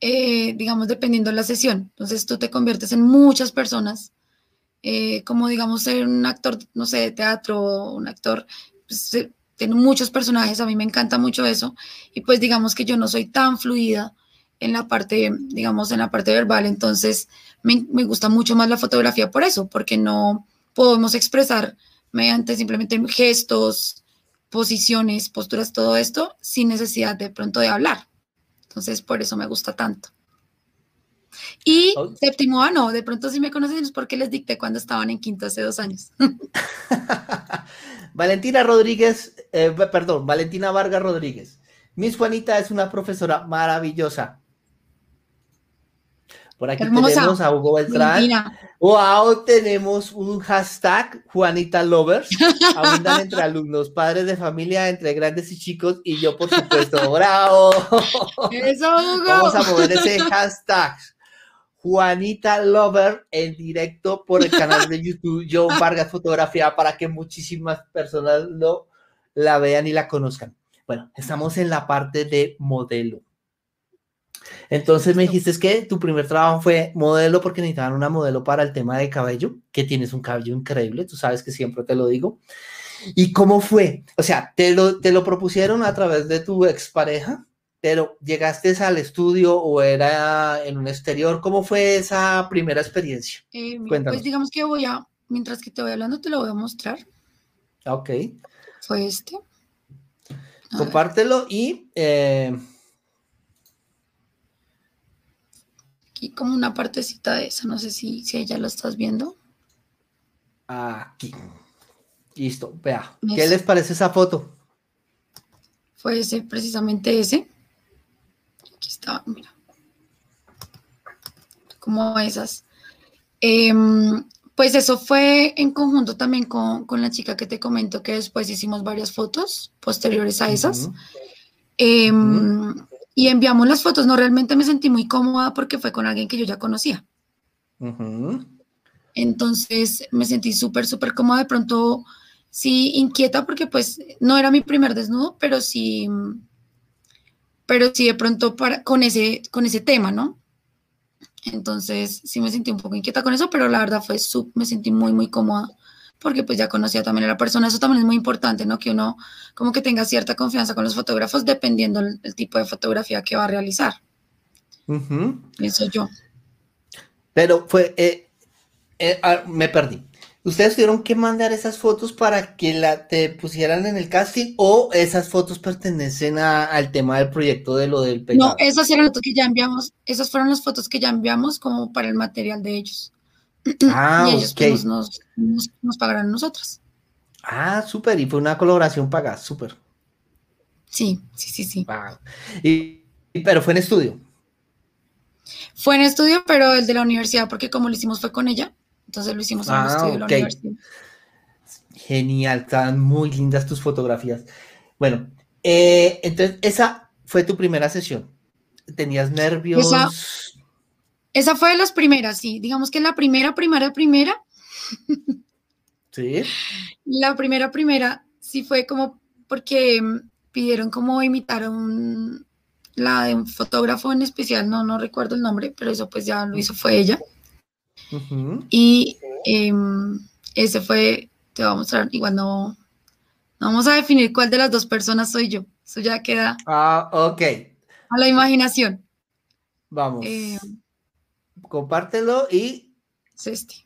eh, digamos, dependiendo de la sesión. Entonces tú te conviertes en muchas personas, eh, como digamos ser un actor, no sé, de teatro, un actor, pues, muchos personajes, a mí me encanta mucho eso, y pues digamos que yo no soy tan fluida en la parte, digamos, en la parte verbal, entonces me gusta mucho más la fotografía por eso, porque no podemos expresar mediante simplemente gestos, posiciones, posturas, todo esto, sin necesidad de pronto de hablar. Entonces, por eso me gusta tanto. Y séptimo ano, de pronto si me conocen es porque les dicté cuando estaban en quinto hace dos años. Valentina Rodríguez, eh, perdón, Valentina Vargas Rodríguez. Miss Juanita es una profesora maravillosa. Por aquí tenemos a Hugo Beltrán. Wow, tenemos un hashtag Juanita Lovers. Abundan entre alumnos, padres de familia, entre grandes y chicos, y yo, por supuesto. ¡Bravo! Eso, Hugo. Vamos a mover ese hashtag. Juanita Lover en directo por el canal de YouTube John Vargas Fotografía para que muchísimas personas lo, la vean y la conozcan. Bueno, estamos en la parte de modelo. Entonces me dijiste que tu primer trabajo fue modelo porque necesitaban una modelo para el tema de cabello, que tienes un cabello increíble, tú sabes que siempre te lo digo. ¿Y cómo fue? O sea, ¿te lo, te lo propusieron a través de tu expareja? pero llegaste al estudio o era en un exterior. ¿Cómo fue esa primera experiencia? Eh, pues digamos que voy a, mientras que te voy hablando, te lo voy a mostrar. Ok. Fue este. Compártelo y eh, Aquí como una partecita de esa, no sé si, si ya lo estás viendo. Aquí. Listo, vea. ¿Qué les parece esa foto? Fue ese, precisamente ese. Aquí está, mira. Como esas. Em, pues eso fue en conjunto también con, la chica que te comento que después hicimos varias fotos posteriores a esas. Y enviamos las fotos, no realmente me sentí muy cómoda porque fue con alguien que yo ya conocía. Entonces me sentí súper, súper cómoda. De pronto, sí, inquieta porque pues no era mi primer desnudo, pero sí, pero sí de pronto para, con, ese, con ese tema, ¿no? Entonces sí me sentí un poco inquieta con eso, pero la verdad fue, me sentí muy, muy cómoda porque pues ya conocía también a la persona. Eso también es muy importante, ¿no? Que uno como que tenga cierta confianza con los fotógrafos dependiendo del, tipo de fotografía que va a realizar. Eso yo. Pero fue, eh, eh, ah, me perdí. ¿Ustedes tuvieron que mandar esas fotos para que la, te pusieran en el casting o esas fotos pertenecen al tema del proyecto de lo del pecado? No, esas eran las fotos que ya enviamos, esas fueron las fotos que ya enviamos como para el material de ellos. Ah, y ellos pues, nos, nos, pagaron nosotros. Ah, súper, y fue una colaboración pagada, súper. Sí, sí, sí, sí. Y, pero fue en estudio. Fue en estudio, pero el de la universidad, porque como lo hicimos fue con ella, entonces lo hicimos en el ah, estudio de la universidad. Genial, están muy lindas tus fotografías. Bueno, eh, entonces esa fue tu primera sesión. ¿Tenías nervios? Esa, fue de las primeras, sí. Digamos que la primera, primera, primera. Sí. La primera, primera, sí fue como porque pidieron como imitar a un, la de un fotógrafo en especial, no, no recuerdo el nombre, pero eso pues ya lo hizo fue ella. Y em, ese fue, te voy a mostrar, igual no, vamos a definir cuál de las dos personas soy yo. Eso ya queda. Ah, ok. A la imaginación. Vamos. Eh, Compártelo y. este.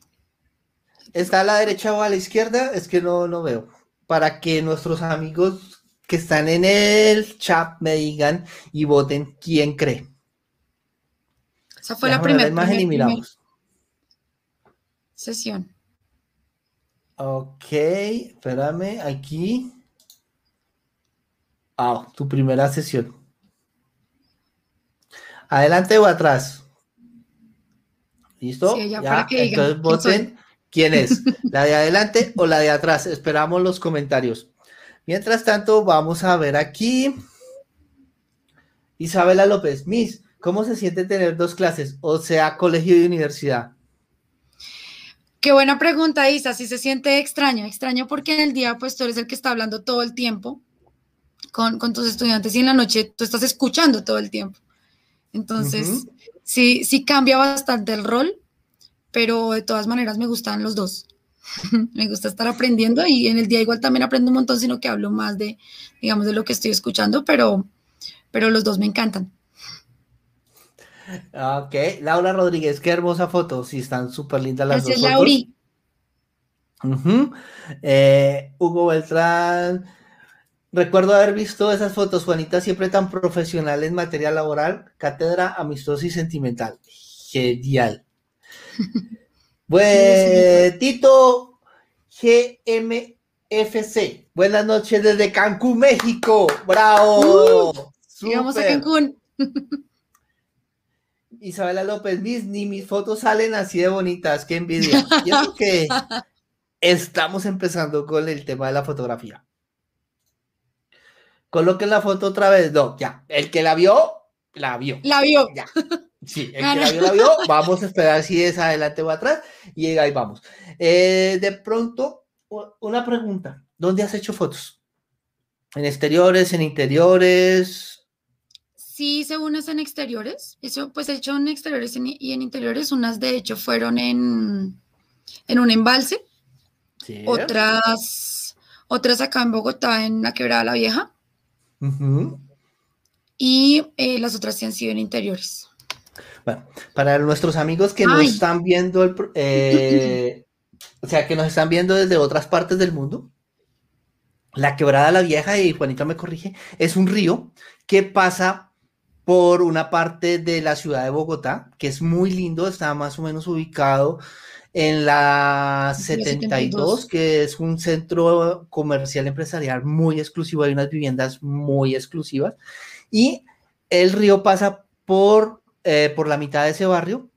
¿Está a la derecha o a la izquierda? Es que no, no veo. Para que nuestros amigos que están en el chat me digan y voten quién cree. Esa fue la primera imagen y miramos sesión. Ok, espérame, aquí. Ah, tu primera sesión. ¿Adelante o atrás? ¿Listo? ya, entonces voten quién es, la de adelante o la de atrás. Esperamos los comentarios. Mientras tanto, vamos a ver aquí. Isabela López, Miss, ¿cómo se siente tener dos clases? O sea, colegio y universidad. Qué buena pregunta, Isa. Si se siente extraño, extraño porque en el día, pues tú eres el que está hablando todo el tiempo con, tus estudiantes y en la noche tú estás escuchando todo el tiempo. Entonces, sí, sí cambia bastante el rol, pero de todas maneras me gustan los dos. me gusta estar aprendiendo y en el día igual también aprendo un montón, sino que hablo más de, digamos, de lo que estoy escuchando, pero, pero los dos me encantan. Ok, Laura Rodríguez, qué hermosa foto. Sí, están súper lindas las dos. Lauri. Eh, Hugo Beltrán. Recuerdo haber visto esas fotos, Juanita, siempre tan profesional en materia laboral, cátedra amistosa y sentimental. Genial. Bueno, Tito GMFC. Buenas noches desde Cancún, México. Bravo. Uh, a Cancún. Isabela López, mis, ni mis fotos salen así de bonitas, qué envidia. Yo que estamos empezando con el tema de la fotografía. Coloquen la foto otra vez. No, ya. El que la vio, la vio. La vio. Ya. Sí, el que la vio, la vio. Vamos a esperar si es adelante o atrás. Y ahí vamos. Eh, de pronto, una pregunta. ¿Dónde has hecho fotos? ¿En exteriores, en interiores? Sí, según es en exteriores. Eso, pues he hecho en exteriores y en interiores. Unas, de hecho, fueron en, en un embalse. Otras, otras acá en Bogotá, en la Quebrada la Vieja. Y eh, las otras sí han sido en interiores. Bueno, para nuestros amigos que nos están viendo, el, eh, o sea, que nos están viendo desde otras partes del mundo, la Quebrada la Vieja, y Juanito me corrige, es un río que pasa por una parte de la ciudad de Bogotá, que es muy lindo, está más o menos ubicado en la 72, que es un centro comercial empresarial muy exclusivo, hay unas viviendas muy exclusivas, y el río pasa por, eh, por la mitad de ese barrio,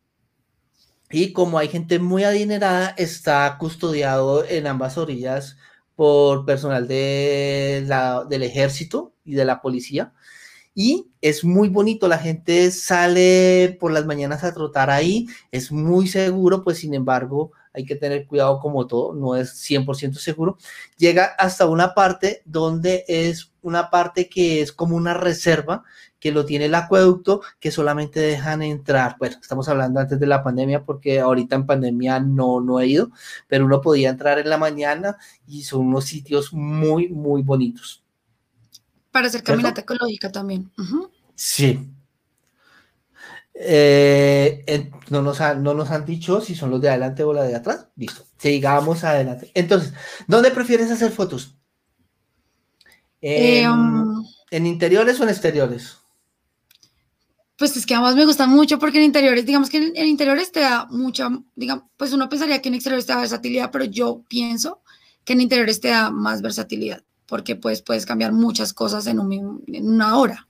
y como hay gente muy adinerada, está custodiado en ambas orillas por personal de la, del ejército y de la policía y es muy bonito, la gente sale por las mañanas a trotar ahí, es muy seguro, pues sin embargo hay que tener cuidado como todo, no es 100% seguro. Llega hasta una parte donde es una parte que es como una reserva que lo tiene el acueducto, que solamente dejan entrar. Bueno, estamos hablando antes de la pandemia porque ahorita en pandemia no, no he ido, pero uno podía entrar en la mañana y son unos sitios muy, muy bonitos. Para hacer caminata ecológica también. Sí, eh, no, nos no nos han dicho si son los de adelante o la de atrás. Listo. Sigamos adelante. Entonces, ¿dónde prefieres hacer fotos? ¿En, um, interiores o en exteriores? Pues es que además me gusta mucho porque en interiores, digamos que en, interiores te da mucha, digamos, pues uno pensaría que en exteriores te da versatilidad, pero yo pienso que en interiores te da más versatilidad porque pues puedes cambiar muchas cosas en, una hora.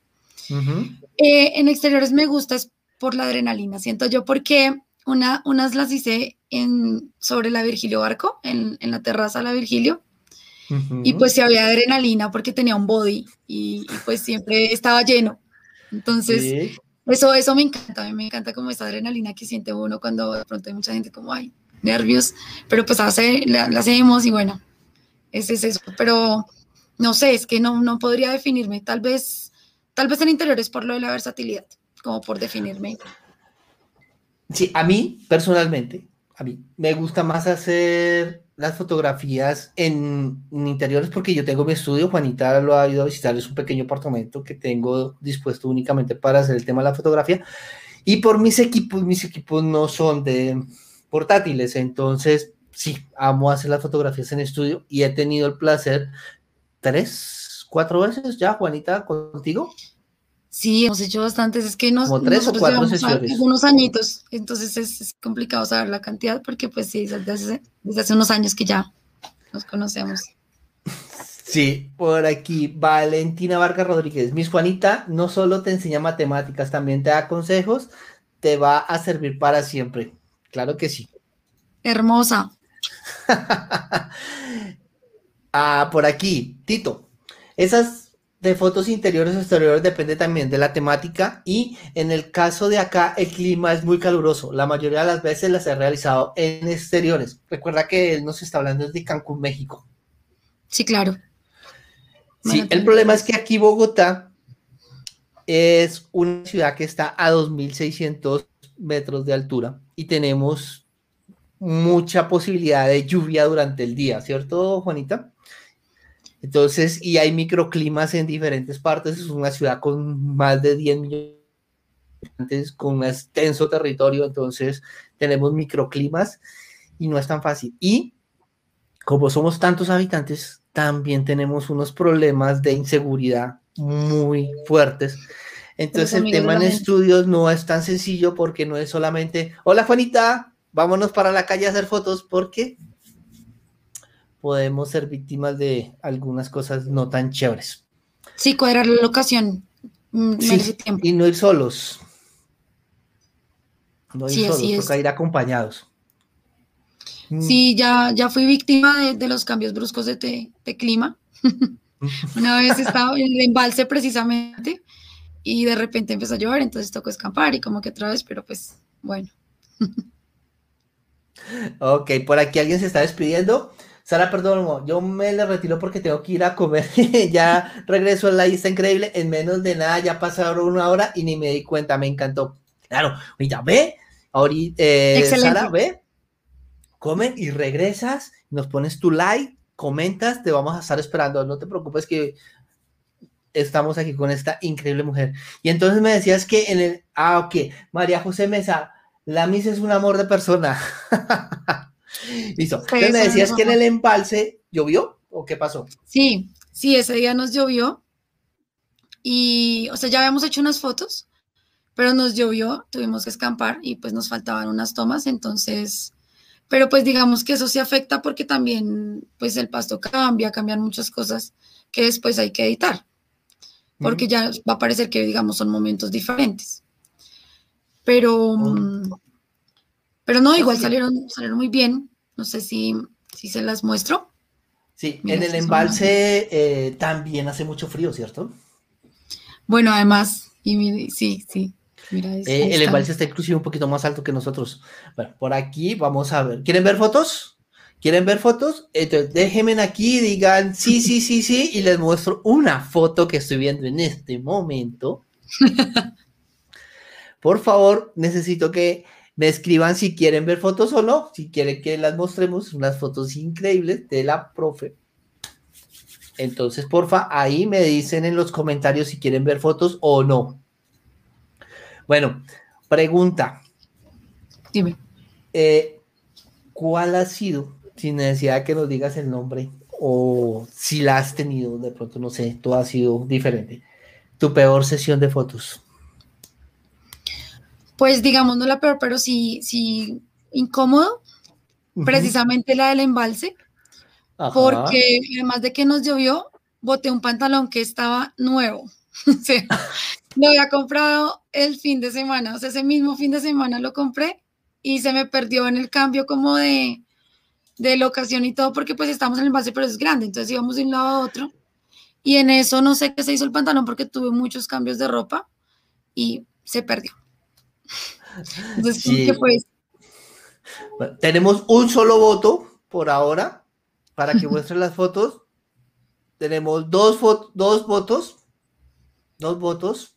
Eh, en exteriores me gusta por la adrenalina, siento yo, porque una, unas las hice en, sobre la Virgilio Barco, en, la terraza de la Virgilio, y pues sí había adrenalina porque tenía un body y, pues siempre estaba lleno. Entonces, eso, eso me encanta, a mí me encanta como esa adrenalina que siente uno cuando de pronto hay mucha gente como, ay, nervios, pero pues hace, la, hacemos y bueno, ese es eso. Pero no sé, es que no, no podría definirme, tal vez, tal vez en interiores por lo de la versatilidad como por definirme. Sí, a mí personalmente, a mí me gusta más hacer las fotografías en, interiores porque yo tengo mi estudio, Juanita lo ha ido a visitar, es un pequeño apartamento que tengo dispuesto únicamente para hacer el tema de la fotografía y por mis equipos, mis equipos no son de portátiles, entonces sí, amo hacer las fotografías en estudio y he tenido el placer tres, cuatro veces ya, Juanita, contigo. Sí, hemos hecho bastantes, es que nos, Como tres o cuatro. Algunos añitos, entonces es, complicado saber la cantidad porque pues sí, desde hace, desde hace unos años que ya nos conocemos. Sí, por aquí, Valentina Vargas Rodríguez. Miss Juanita no solo te enseña matemáticas, también te da consejos, te va a servir para siempre. Claro que sí. Hermosa. ah, por aquí, Tito. Esas de fotos interiores o exteriores depende también de la temática y en el caso de acá el clima es muy caluroso. La mayoría de las veces las he realizado en exteriores. Recuerda que él nos está hablando de Cancún, México. Sí, claro. Sí, el problema es que aquí Bogotá es una ciudad que está a 2.600 metros de altura y tenemos mucha posibilidad de lluvia durante el día, ¿cierto, Juanita? Entonces, y hay microclimas en diferentes partes, es una ciudad con más de 10 millones de habitantes, con un extenso territorio, entonces tenemos microclimas y no es tan fácil. Y como somos tantos habitantes, también tenemos unos problemas de inseguridad muy fuertes. Entonces el tema en estudios no es tan sencillo porque no es solamente, hola Juanita, vámonos para la calle a hacer fotos, porque podemos ser víctimas de algunas cosas no tan chéveres. Sí, cuadrar la locación. Mm, sí, y no ir solos. No ir solos, toca ir acompañados. Mm. Sí, ya, ya fui víctima de, los cambios bruscos de, clima. Una vez estaba en el embalse precisamente y de repente empezó a llover, entonces tocó escapar y como que otra vez, pero pues bueno. ok, por aquí alguien se está despidiendo. Sara, perdón, yo me le retiro porque tengo que ir a comer. ya regreso a la lista increíble. En menos de nada, ya pasaron una hora y ni me di cuenta. Me encantó. Claro, ya ve. Ahorita, eh, Sara, ve. Come y regresas. Nos pones tu like, comentas. Te vamos a estar esperando. No te preocupes que estamos aquí con esta increíble mujer. Y entonces me decías que en el. Ah, ok. María José Mesa. La Miss es un amor de persona. Listo. Entonces me decías que en el embalse llovió o qué pasó? Sí, sí, ese día nos llovió y, o sea, ya habíamos hecho unas fotos, pero nos llovió, tuvimos que escampar y pues nos faltaban unas tomas, entonces, pero pues digamos que eso se afecta porque también pues el pasto cambia, cambian muchas cosas que después hay que editar, porque ya va a parecer que digamos son momentos diferentes. Pero, mm, pero no, igual salieron, salieron muy bien. No sé si, si se las muestro. Sí, en el embalse eh, también hace mucho frío, ¿cierto? Bueno, además, y sí, sí. Mira, eh, el embalse está inclusive un poquito más alto que nosotros. Bueno, por aquí vamos a ver. ¿Quieren ver fotos? ¿Quieren ver fotos? Entonces déjenme aquí, digan sí, sí, sí, sí, y les muestro una foto que estoy viendo en este momento. Por favor, necesito que me escriban si quieren ver fotos o no, si quieren que las mostremos, unas fotos increíbles de la profe. Entonces, porfa, ahí me dicen en los comentarios si quieren ver fotos o no. Bueno, pregunta. Dime. Eh, ¿Cuál ha sido, sin necesidad de que nos digas el nombre, o si la has tenido, de pronto, no sé, todo ha sido diferente, tu peor sesión de fotos? Pues digamos, no la peor, pero sí, sí incómodo, precisamente la del embalse, porque además de que nos llovió, boté un pantalón que estaba nuevo. o sea, lo había comprado el fin de semana, o sea, ese mismo fin de semana lo compré y se me perdió en el cambio como de, de locación y todo, porque pues estamos en el base, pero es grande, entonces íbamos de un lado a otro. Y en eso no sé qué se hizo el pantalón porque tuve muchos cambios de ropa y se perdió. Entonces, ¿qué fue tenemos un solo voto por ahora para que muestren las fotos. Tenemos dos, dos votos. Dos votos.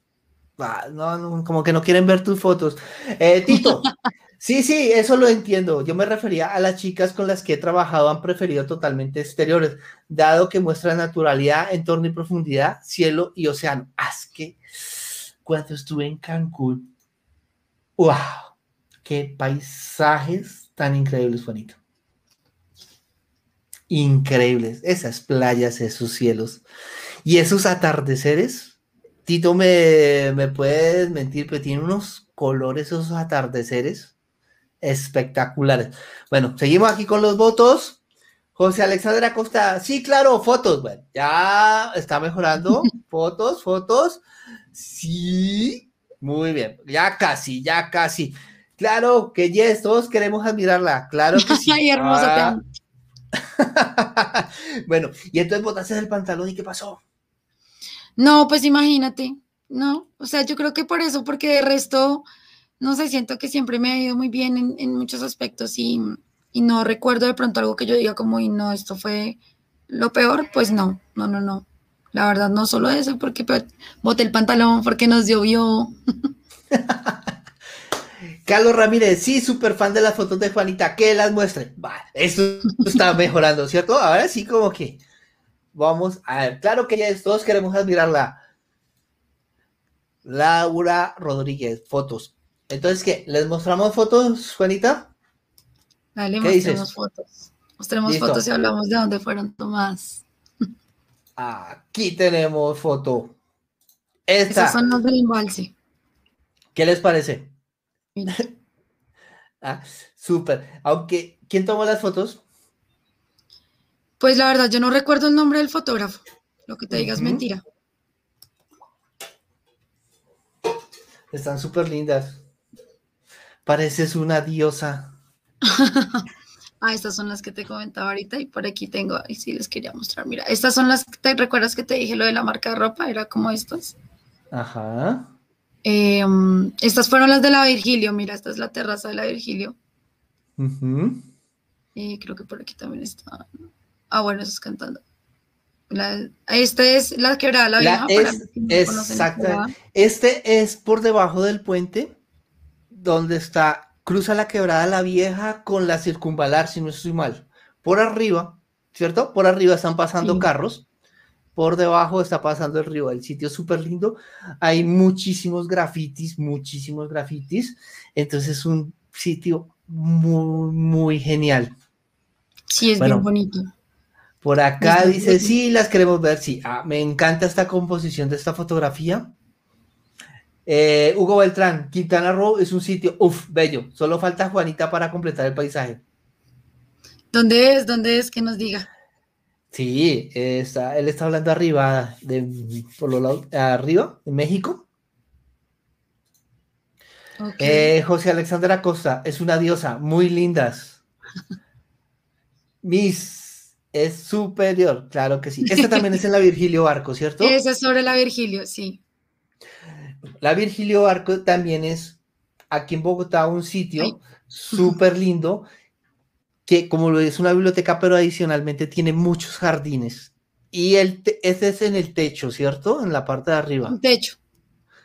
Ah, no, como que no quieren ver tus fotos. Eh, Tito, sí, sí, eso lo entiendo. Yo me refería a las chicas con las que he trabajado, han preferido totalmente exteriores, dado que muestra naturalidad, entorno y profundidad, cielo y océano. Ah, que cuando estuve en Cancún, ¡wow! ¡Qué paisajes tan increíbles, Juanito! Increíbles, esas playas, esos cielos y esos atardeceres Tito me, me puede mentir, pero tiene unos colores, esos atardeceres espectaculares. Bueno, seguimos aquí con los votos. José Alexander Acosta, sí, claro, fotos. Bueno, ya está mejorando. fotos, fotos. Sí, muy bien. Ya casi, ya casi. Claro que yes, todos queremos admirarla. Claro que sí. Ay, hermosa. Ah. bueno, y entonces botaste el pantalón y ¿qué pasó? No, pues imagínate, no, o sea, yo creo que por eso, porque de resto, no sé, siento que siempre me ha ido muy bien en, muchos aspectos y, no recuerdo de pronto algo que yo diga como, y no, esto fue lo peor, pues no, no, no, no. La verdad, no solo eso, porque boté el pantalón, porque nos llovió. Carlos Ramírez, sí, súper fan de las fotos de Juanita, que las muestre. Va, esto está mejorando, ¿cierto? Ahora sí, como que Vamos a ver, claro que ya todos queremos admirarla. Laura Rodríguez, fotos. Entonces, ¿qué? ¿Les mostramos fotos, Juanita? Dale, mostremos fotos. Mostremos fotos y hablamos de dónde fueron tomadas. Aquí tenemos foto. Esta. Esas son las del embalse. ¿Qué les parece? Ah, súper. Aunque, ¿quién tomó las fotos? Pues la verdad, yo no recuerdo el nombre del fotógrafo. Lo que te digas mentira. Están súper lindas. Pareces una diosa. ah, estas son las que te comentaba ahorita y por aquí tengo, y sí les quería mostrar. Mira, estas son las que te recuerdas que te dije lo de la marca de ropa, era como estas. Ajá. Em, estas fueron las de la Virgilio, mira, esta es la terraza de la Virgilio. Y creo que por aquí también está. Ah, bueno, eso es cantando. esta es la quebrada la vieja. exacto. Este es por debajo del puente, donde está, cruza la quebrada la vieja con la circunvalar, si no estoy mal. Por arriba, ¿cierto? Por arriba están pasando carros. Por debajo está pasando el río. El sitio es súper lindo. Hay muchísimos grafitis, muchísimos grafitis. Entonces es un sitio muy, muy genial. Sí, es bien bonito. Por acá dice, sí, las queremos ver, sí. Ah, me encanta esta composición de esta fotografía. Eh, Hugo Beltrán, Quintana Roo es un sitio, uff, bello. Solo falta Juanita para completar el paisaje. ¿Dónde es? ¿Dónde es? Que nos diga. Sí, está, él está hablando arriba, de, por lo lado, arriba, en México. Eh, José Alexander Acosta, es una diosa, muy lindas. Miss es superior, claro que sí. Esta también es en la Virgilio Barco, ¿cierto? Esa es sobre la Virgilio, sí. La Virgilio Barco también es aquí en Bogotá un sitio súper lindo que como lo es una biblioteca, pero adicionalmente tiene muchos jardines. Y el ese es en el techo, ¿cierto? En la parte de arriba. Un techo.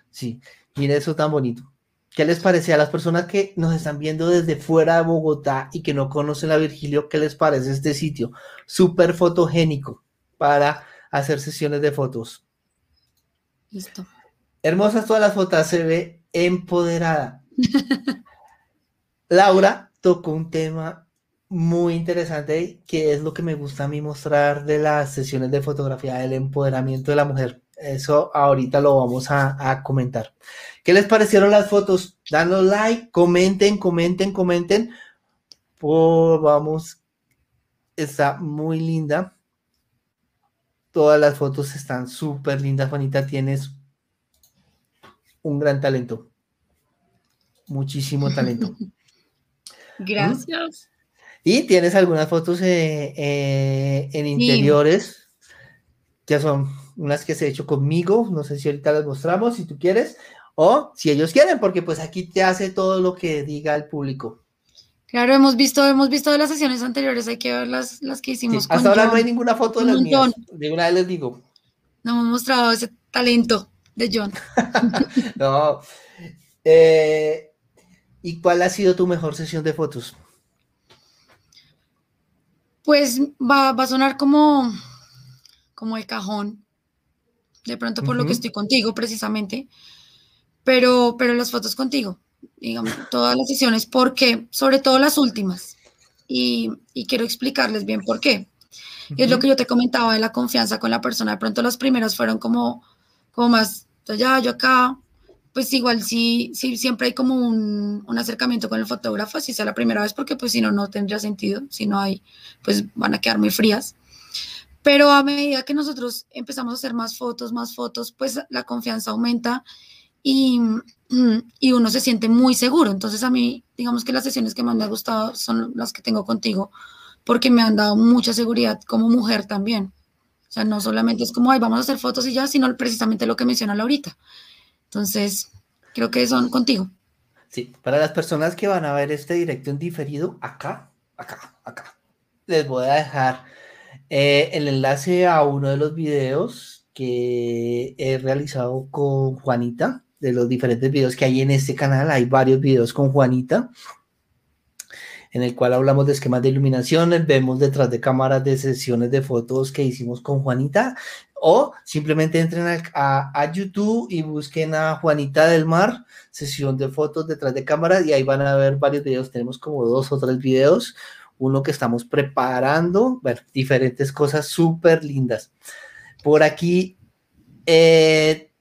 Sí, mire eso tan bonito. ¿Qué les parece a las personas que nos están viendo desde fuera de Bogotá y que no conocen la Virgilio? ¿Qué les parece este sitio? Súper fotogénico para hacer sesiones de fotos. Listo. Hermosas todas las fotos, se ve empoderada. Laura tocó un tema muy interesante que es lo que me gusta a mí mostrar de las sesiones de fotografía, el empoderamiento de la mujer. Eso ahorita lo vamos a, comentar. ¿Qué les parecieron las fotos? Danos like, comenten, comenten, comenten. Por, vamos, está muy linda. Todas las fotos están súper lindas, Juanita. Tienes un gran talento. Muchísimo talento. Gracias. Y tienes algunas fotos eh, eh, en interiores, que son unas que se he hecho conmigo, no sé si ahorita las mostramos, si tú quieres, o si ellos quieren, porque pues aquí te hace todo lo que diga el público. Claro, hemos visto, hemos visto de las sesiones anteriores, hay que ver las, las que hicimos. hasta ahora no hay ninguna foto de las mías, de una vez les digo. No hemos mostrado ese talento de John. no. Eh, ¿Y cuál ha sido tu mejor sesión de fotos? Pues va, a sonar como, como el cajón, de pronto por lo que estoy contigo precisamente, pero, pero las fotos contigo, digamos, todas las sesiones, porque, sobre todo las últimas, y, quiero explicarles bien por qué. Es lo que yo te comentaba de la confianza con la persona, de pronto las primeras fueron como, como más, allá, yo acá, pues igual sí, sí siempre hay como un, un, acercamiento con el fotógrafo, si sea la primera vez, porque pues si no, no tendría sentido, si no hay, pues van a quedar muy frías. Pero a medida que nosotros empezamos a hacer más fotos, más fotos, pues la confianza aumenta y, y uno se siente muy seguro. Entonces a mí, digamos que las sesiones que más me han gustado son las que tengo contigo, porque me han dado mucha seguridad como mujer también. O sea, no solamente es como, ay, vamos a hacer fotos y ya, sino precisamente lo que menciona Laurita entonces, creo que son contigo. Sí, para las personas que van a ver este directo en diferido, acá, acá, acá, les voy a dejar eh, el enlace a uno de los videos que he realizado con Juanita, de los diferentes videos que hay en este canal. Hay varios videos con Juanita en el cual hablamos de esquemas de iluminación, vemos detrás de cámaras de sesiones de fotos que hicimos con Juanita, o simplemente entren a, YouTube y busquen a Juanita del Mar, sesión de fotos detrás de cámaras, y ahí van a ver varios videos, tenemos como dos o tres videos, uno que estamos preparando, bueno, diferentes cosas súper lindas. Por aquí, eh,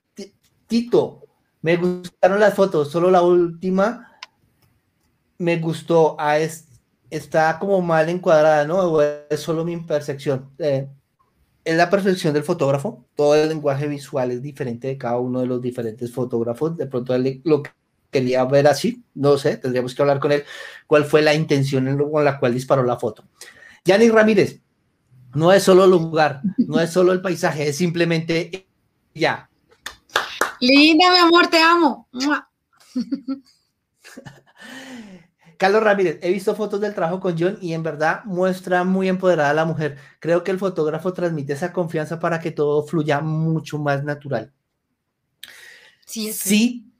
Tito, me gustaron las fotos, solo la última me gustó, a está como mal encuadrada, ¿no? es solo mi percepción. Eh, es la percepción del fotógrafo, todo el lenguaje visual es diferente de cada uno de los diferentes fotógrafos, de pronto él lo quería ver así, no sé, tendríamos que hablar con él cuál fue la intención con la cual disparó la foto. Yanni Ramírez, no es solo el lugar, no es solo el paisaje, es simplemente ya. Linda, mi amor, te amo. Carlos Ramírez, he visto fotos del trabajo con John y en verdad muestra muy empoderada a la mujer. Creo que el fotógrafo transmite esa confianza para que todo fluya mucho más natural. Sí, sí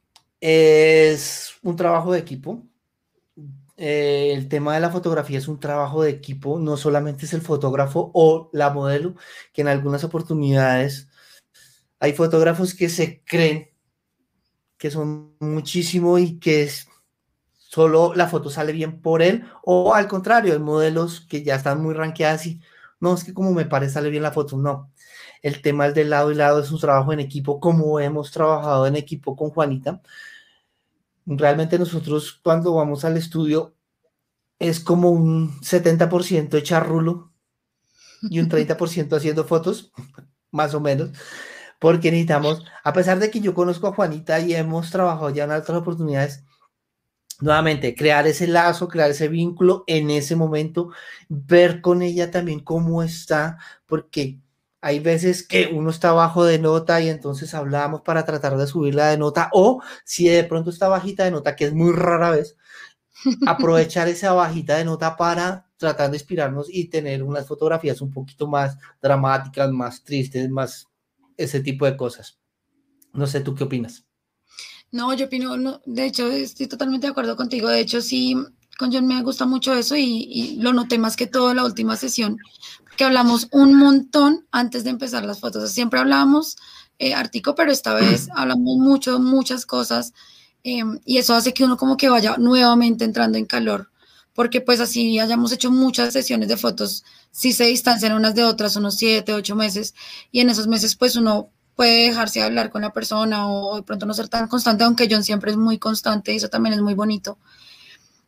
es un trabajo de equipo. Eh, el tema de la fotografía es un trabajo de equipo, no solamente es el fotógrafo o la modelo, que en algunas oportunidades hay fotógrafos que se creen que son muchísimo y que es, solo la foto sale bien por él, o al contrario, hay modelos que ya están muy ranqueadas y no, es que como me parece sale bien la foto, no. El tema es de lado y lado, es un trabajo en equipo, como hemos trabajado en equipo con Juanita. Realmente nosotros cuando vamos al estudio es como un 70% echar rulo y un 30% haciendo fotos, más o menos, porque necesitamos, a pesar de que yo conozco a Juanita y hemos trabajado ya en otras oportunidades, nuevamente, crear ese lazo, crear ese vínculo en ese momento, ver con ella también cómo está, porque hay veces que uno está bajo de nota y entonces hablamos para tratar de subirla de nota o si de pronto está bajita de nota, que es muy rara vez, aprovechar esa bajita de nota para tratar de inspirarnos y tener unas fotografías un poquito más dramáticas, más tristes, más ese tipo de cosas. No sé, ¿tú qué opinas? No, yo opino, no, de hecho, estoy totalmente de acuerdo contigo. De hecho, sí, con John me gusta mucho eso y, lo noté más que todo en la última sesión, que hablamos un montón antes de empezar las fotos. Siempre hablábamos eh, artico, pero esta vez hablamos mucho, muchas cosas em, y eso hace que uno como que vaya nuevamente entrando en calor, porque pues así hayamos hecho muchas sesiones de fotos, si se distancian unas de otras, unos siete, ocho meses, y en esos meses pues uno puede dejarse hablar con la persona o de pronto no ser tan constante, aunque John siempre es muy constante y eso también es muy bonito.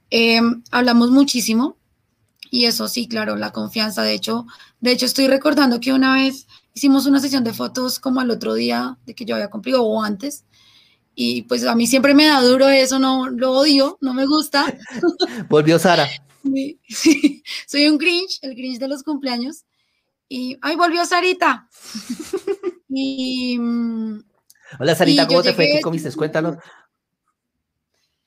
Em, hablamos muchísimo y eso sí, claro, la confianza. De hecho, de hecho estoy recordando que una vez hicimos una sesión de fotos como al otro día de que yo había cumplido o antes. Y pues a mí siempre me da duro eso, no lo odio, no me gusta. Volvió Sara. Sí, soy un Grinch, el Grinch de los cumpleaños. Y, ay, volvió Sarita. y, mm, Hola Sarita, ¿cómo te fue? ¿Qué comiste? Cuéntanos.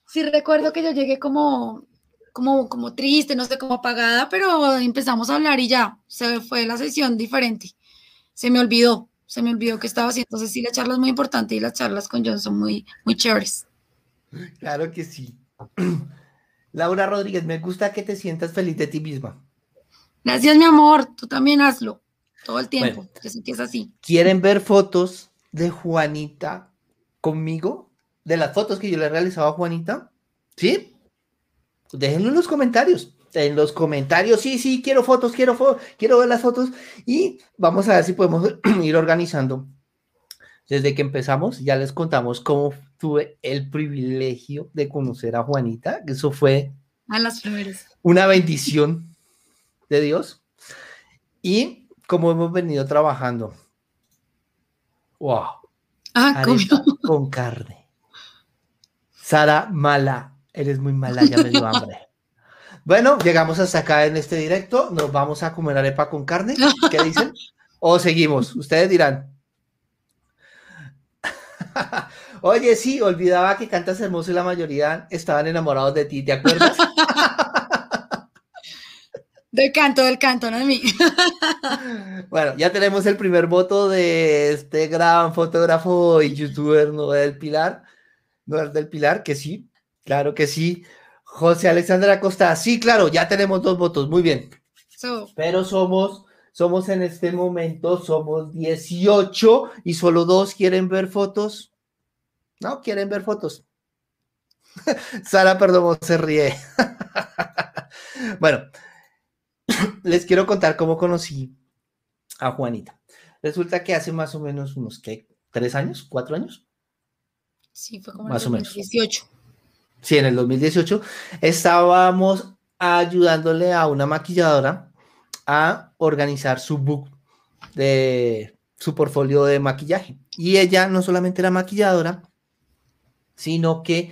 Sí, recuerdo que yo llegué como como, como triste, no sé, como apagada, pero empezamos a hablar y ya, se fue la sesión diferente. Se me olvidó, se me olvidó que estaba haciendo. Entonces sí, la charla es muy importante y las charlas con John son muy, muy chéveres. Claro que sí. Laura Rodríguez, me gusta que te sientas feliz de ti misma. Gracias, mi amor. Tú también hazlo todo el tiempo. que es así. ¿Quieren ver fotos de Juanita conmigo? De las fotos que yo le he realizado a Juanita. ¿Sí? déjenlo en los comentarios. En los comentarios, sí, sí, quiero fotos, quiero, fotos, quiero ver las fotos y vamos a ver si podemos ir organizando. Desde que empezamos, ya les contamos cómo tuve el privilegio de conocer a Juanita. Eso fue a las primeras. Una bendición de Dios. Y cómo hemos venido trabajando. ¡Wow! Ah, con carne. Sara Mala Eres muy mala, ya me dio hambre. Bueno, llegamos hasta acá en este directo. Nos vamos a comer arepa con carne. ¿Qué dicen? O seguimos. Ustedes dirán. Oye, sí, olvidaba que cantas hermoso y la mayoría estaban enamorados de ti, ¿te acuerdas? Del canto, del canto, no de mí. bueno, ya tenemos el primer voto de este gran fotógrafo y youtuber Noel Pilar. Noel del Pilar, que sí, Claro que sí. José Alexander Acosta, sí, claro, ya tenemos dos votos, muy bien. Pero somos, somos en este momento, somos 18 y solo dos quieren ver fotos. No, quieren ver fotos. Sara perdón, se ríe. bueno, les quiero contar cómo conocí a Juanita. Resulta que hace más o menos unos, ¿qué? ¿Tres años? ¿Cuatro años? Sí, fue como más o menos. 18 sí, en el 2018, estábamos ayudándole a una maquilladora a organizar su book de su portfolio de maquillaje. Y ella no solamente era maquilladora, sino que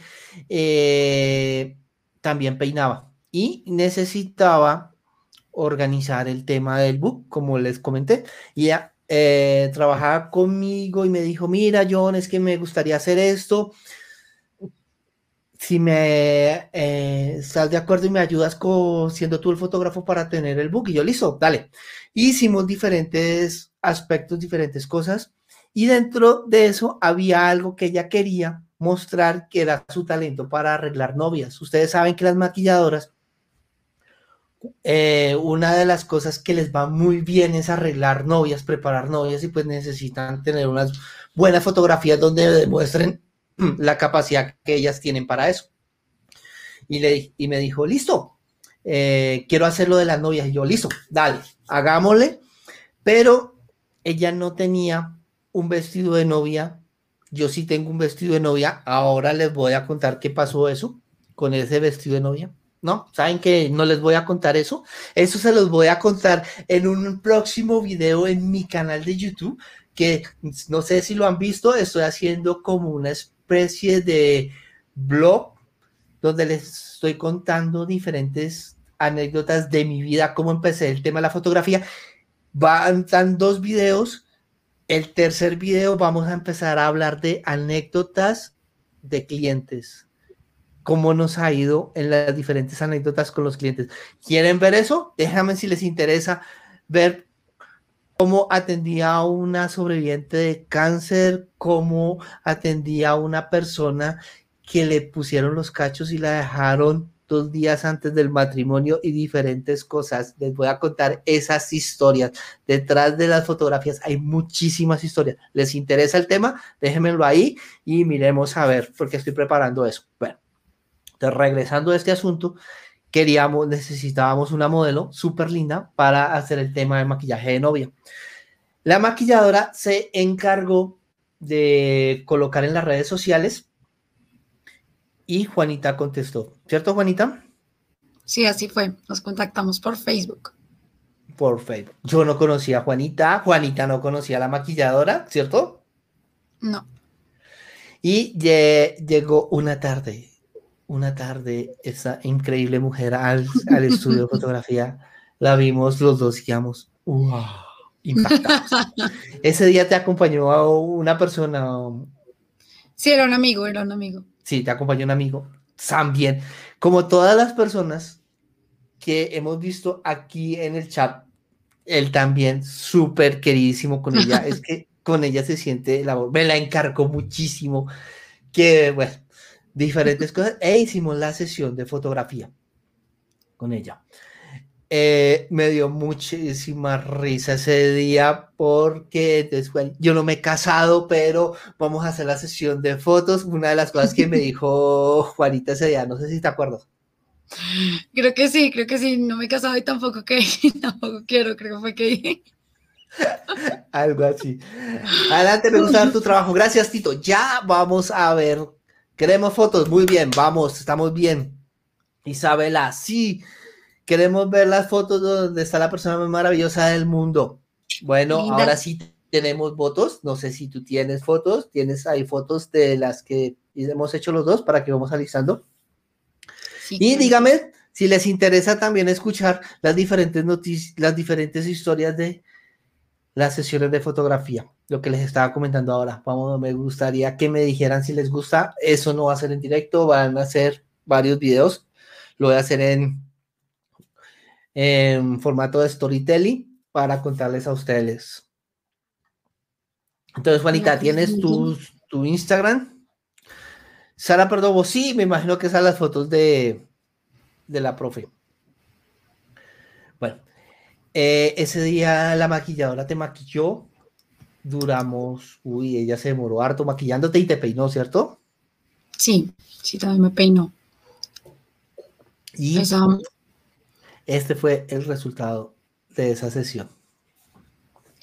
eh, también peinaba y necesitaba organizar el tema del book, como les comenté. Y ella eh, trabajaba conmigo y me dijo, mira, John, es que me gustaría hacer esto si me eh, estás de acuerdo y me ayudas con, siendo tú el fotógrafo para tener el book, y yo listo, dale. Hicimos diferentes aspectos, diferentes cosas, y dentro de eso había algo que ella quería mostrar que era su talento para arreglar novias. Ustedes saben que las maquilladoras, eh, una de las cosas que les va muy bien es arreglar novias, preparar novias y pues necesitan tener unas buenas fotografías donde demuestren la capacidad que ellas tienen para eso. Y, le, y me dijo, listo, eh, quiero hacerlo de las novias. Y yo, listo, dale, hagámosle. Pero ella no tenía un vestido de novia. Yo sí tengo un vestido de novia. Ahora les voy a contar qué pasó eso con ese vestido de novia. ¿No? ¿Saben que no les voy a contar eso? Eso se los voy a contar en un próximo video en mi canal de YouTube, que no sé si lo han visto, estoy haciendo como una especie de blog donde les estoy contando diferentes anécdotas de mi vida, cómo empecé el tema de la fotografía Van tan dos videos. El tercer video vamos a empezar a hablar de anécdotas de clientes. Cómo nos ha ido en las diferentes anécdotas con los clientes. ¿Quieren ver eso? Déjame si les interesa ver cómo atendía a una sobreviviente de cáncer, cómo atendía a una persona que le pusieron los cachos y la dejaron dos días antes del matrimonio y diferentes cosas. Les voy a contar esas historias. Detrás de las fotografías hay muchísimas historias. ¿Les interesa el tema? Déjenmelo ahí y miremos a ver, porque estoy preparando eso. Bueno, entonces regresando a este asunto, queríamos, necesitábamos una modelo súper linda para hacer el tema de maquillaje de novia. La maquilladora se encargó de colocar en las redes sociales y Juanita contestó, ¿cierto Juanita? Sí, así fue. Nos contactamos por Facebook. Por Facebook. Yo no conocía a Juanita, Juanita no conocía a la maquilladora, ¿cierto? No. Y llegó una tarde, una tarde, esa increíble mujer al, estudio de fotografía, la vimos los dos y dijimos, wow, impactados. Ese día te acompañó a una persona. Sí, era un amigo, era un amigo. Sí, te acompañó un amigo. También, como todas las personas que hemos visto aquí en el chat, él también súper queridísimo con ella. es que con ella se siente la me la encargó muchísimo. Que bueno, diferentes cosas, e hicimos la sesión de fotografía con ella. Eh, me dio muchísima risa ese día porque después yo no me he casado, pero vamos a hacer la sesión de fotos. Una de las cosas que me dijo Juanita ese día, no sé si te acuerdas. Creo que sí, creo que sí, no me he casado y tampoco que tampoco quiero, creo que fue que Algo así. Adelante, me gusta tu trabajo. Gracias, Tito. Ya vamos a ver Queremos fotos, muy bien, vamos, estamos bien. Isabela, sí, queremos ver las fotos donde está la persona más maravillosa del mundo. Bueno, ahora sí tenemos fotos, no sé si tú tienes fotos, tienes ahí fotos de las que hemos hecho los dos para que vamos alistando. y dígame si les interesa también escuchar las diferentes noticias, las diferentes historias de las sesiones de fotografía, lo que les estaba comentando ahora. Vamos, me gustaría que me dijeran si les gusta. Eso no va a ser en directo, van a ser varios videos. Lo voy a hacer en, en formato de storytelling para contarles a ustedes. Entonces, Juanita, ¿tienes tu, tu Instagram? Sara Perdomo, sí, me imagino que son las fotos de, de la profe. Bueno, eh, ese día la maquilladora te maquilló. Duramos, uy, ella se demoró harto maquillándote y te peinó, ¿cierto? Sí, sí, también me peinó. Y este fue el resultado de esa sesión.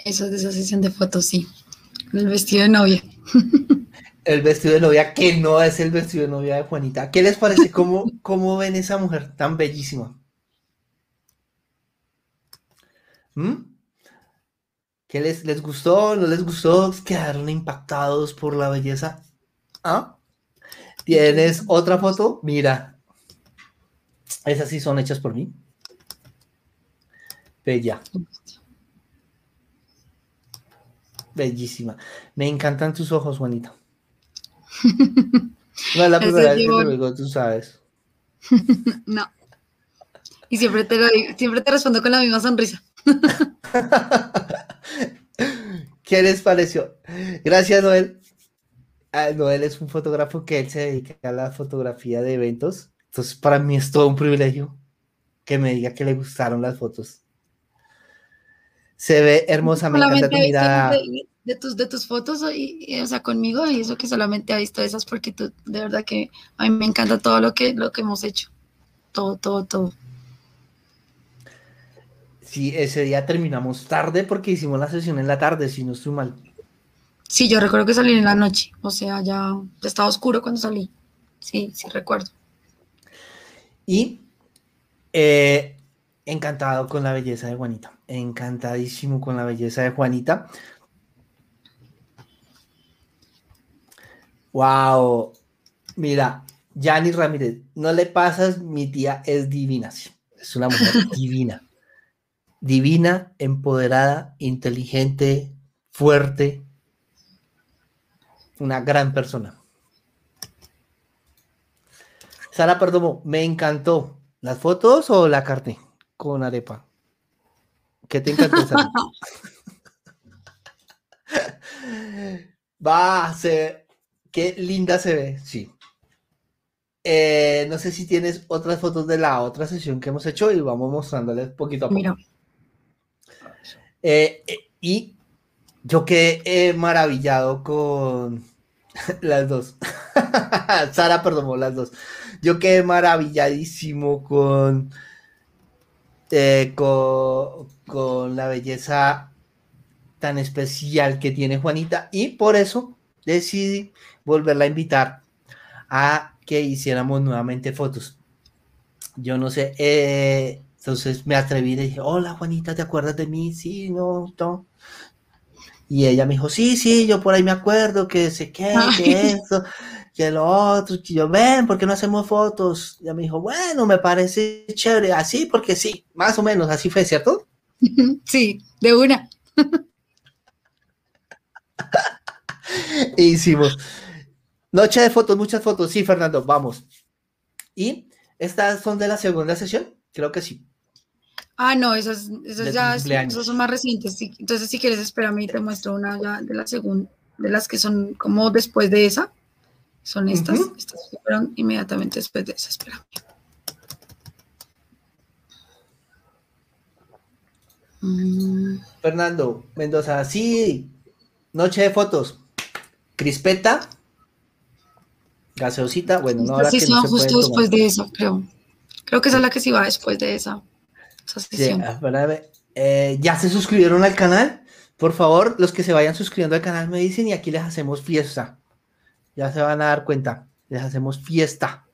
Eso es de esa sesión de fotos, sí. El vestido de novia. el vestido de novia, que no es el vestido de novia de Juanita. ¿Qué les parece? ¿Cómo, cómo ven esa mujer tan bellísima? ¿Mm? ¿Qué les, les gustó? ¿No les gustó? ¿Quedaron impactados por la belleza? ¿Ah? ¿Tienes otra foto? Mira. Esas sí son hechas por mí. Bella. Bellísima. Me encantan tus ojos, Juanita. No es la primera vez que te digo, tú sabes. no. Y siempre te, siempre te respondo con la misma sonrisa. ¿Qué les pareció? Gracias, Noel. Ah, Noel es un fotógrafo que él se dedica a la fotografía de eventos. Entonces, para mí es todo un privilegio que me diga que le gustaron las fotos. Se ve hermosa, me encanta tu mirada. De, tus, de tus fotos, y, o sea, conmigo, y eso que solamente ha visto esas, porque tú, de verdad que a mí me encanta todo lo que, lo que hemos hecho. Todo, todo, todo. Sí, ese día terminamos tarde porque hicimos la sesión en la tarde, si no estoy mal. Sí, yo recuerdo que salí en la noche, o sea, ya, estaba oscuro cuando salí. Sí, sí recuerdo. Y eh, encantado con la belleza de Juanita, encantadísimo con la belleza de Juanita. Wow, mira, Yani Ramírez, no le pasas, mi tía es divina, es una mujer divina divina, empoderada, inteligente, fuerte, una gran persona. Sara Perdomo, me encantó. ¿Las fotos o la carne con arepa? ¿Qué te encantó, Sara? Va a ser. Qué linda se ve, sí. Eh, no sé si tienes otras fotos de la otra sesión que hemos hecho y vamos mostrándoles poquito a poco. Mira. Eh, eh, y yo quedé maravillado con las dos. Sara, perdón, las dos. Yo quedé maravilladísimo con, con, con la belleza tan especial que tiene Juanita y por eso decidí volverla a invitar a que hiciéramos nuevamente fotos. Yo no sé, eh, entonces me atreví y dije, hola Juanita, ¿te acuerdas de mí? Sí, no, no. Y ella me dijo, sí, sí, yo por ahí me acuerdo que sé qué, que eso, que lo otro, que yo, ven, ¿por qué no hacemos fotos? Y ella me dijo, bueno, me parece chévere, así porque sí, más o menos, así fue, ¿cierto? Sí, de una. hicimos. Noche de fotos, muchas fotos. Sí, Fernando, vamos. ¿Y estas son de la segunda sesión? Creo que sí. Ah, no, esas, esas ya son más recientes. Entonces, si quieres, espérame y te muestro una ya de la segunda, de las que son como después de esa. Son estas. Estas fueron inmediatamente después de esa. Espérame. Mm. Fernando Mendoza, sí. Noche de fotos. Crispeta gaseosita, bueno, no ahora sí, que no justo después de eso, creo. Creo que esa es la que sí va después de esa, eh, ¿Ya se suscribieron al canal? Por favor, los que se vayan suscribiendo al canal me dicen y aquí les hacemos fiesta. Ya se van a dar cuenta. Les hacemos fiesta.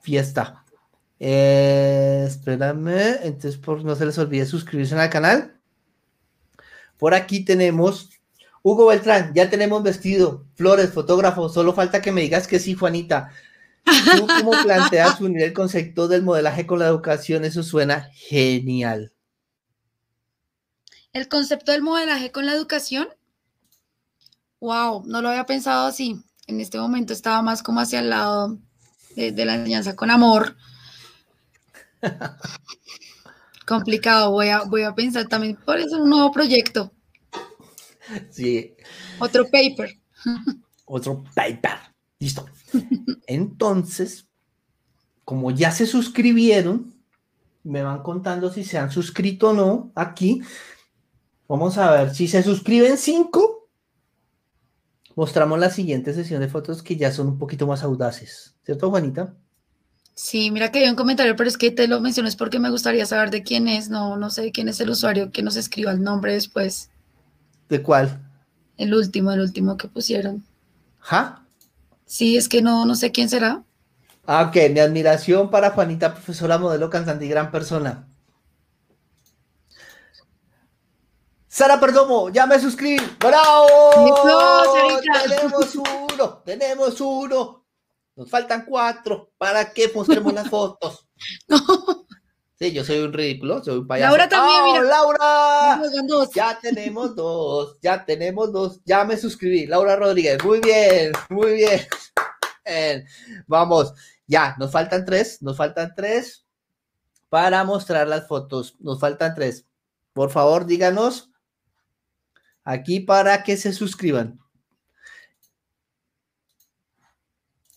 Fiesta. Eh, espérame. Entonces, por no se les olvide suscribirse al canal. Por aquí tenemos Hugo Beltrán, ya tenemos vestido, flores, fotógrafo, solo falta que me digas que sí, Juanita. ¿Tú cómo planteas unir el concepto del modelaje con la educación? Eso suena genial. El concepto del modelaje con la educación, wow, no lo había pensado así. En este momento estaba más como hacia el lado de, de la enseñanza con amor. Complicado, voy a, voy a pensar también por eso un nuevo proyecto. Sí. Otro paper. Otro paper. Listo. Entonces, como ya se suscribieron, me van contando si se han suscrito o no aquí. Vamos a ver si se suscriben cinco. Mostramos la siguiente sesión de fotos que ya son un poquito más audaces. ¿Cierto, Juanita? Sí, mira que hay un comentario, pero es que te lo mencionas porque me gustaría saber de quién es. No, no sé quién es el usuario que nos escriba el nombre después. ¿De cuál? El último, el último que pusieron. ¿Ja? Sí, es que no, no sé quién será. Ah, ok, mi admiración para Juanita, profesora, modelo, cantante y gran persona. Sara Perdomo, ya me suscribí. ¡Bravo! tenemos uno, tenemos uno. Nos faltan cuatro para que mostremos las fotos. No. Sí, yo soy un ridículo, soy un payaso. Laura también, mira. Laura! Ya tenemos dos, ya tenemos dos. Ya me suscribí. Laura Rodríguez, muy bien, muy bien. Vamos, ya, nos faltan tres, nos faltan tres para mostrar las fotos. Nos faltan tres. Por favor, díganos aquí para que se suscriban.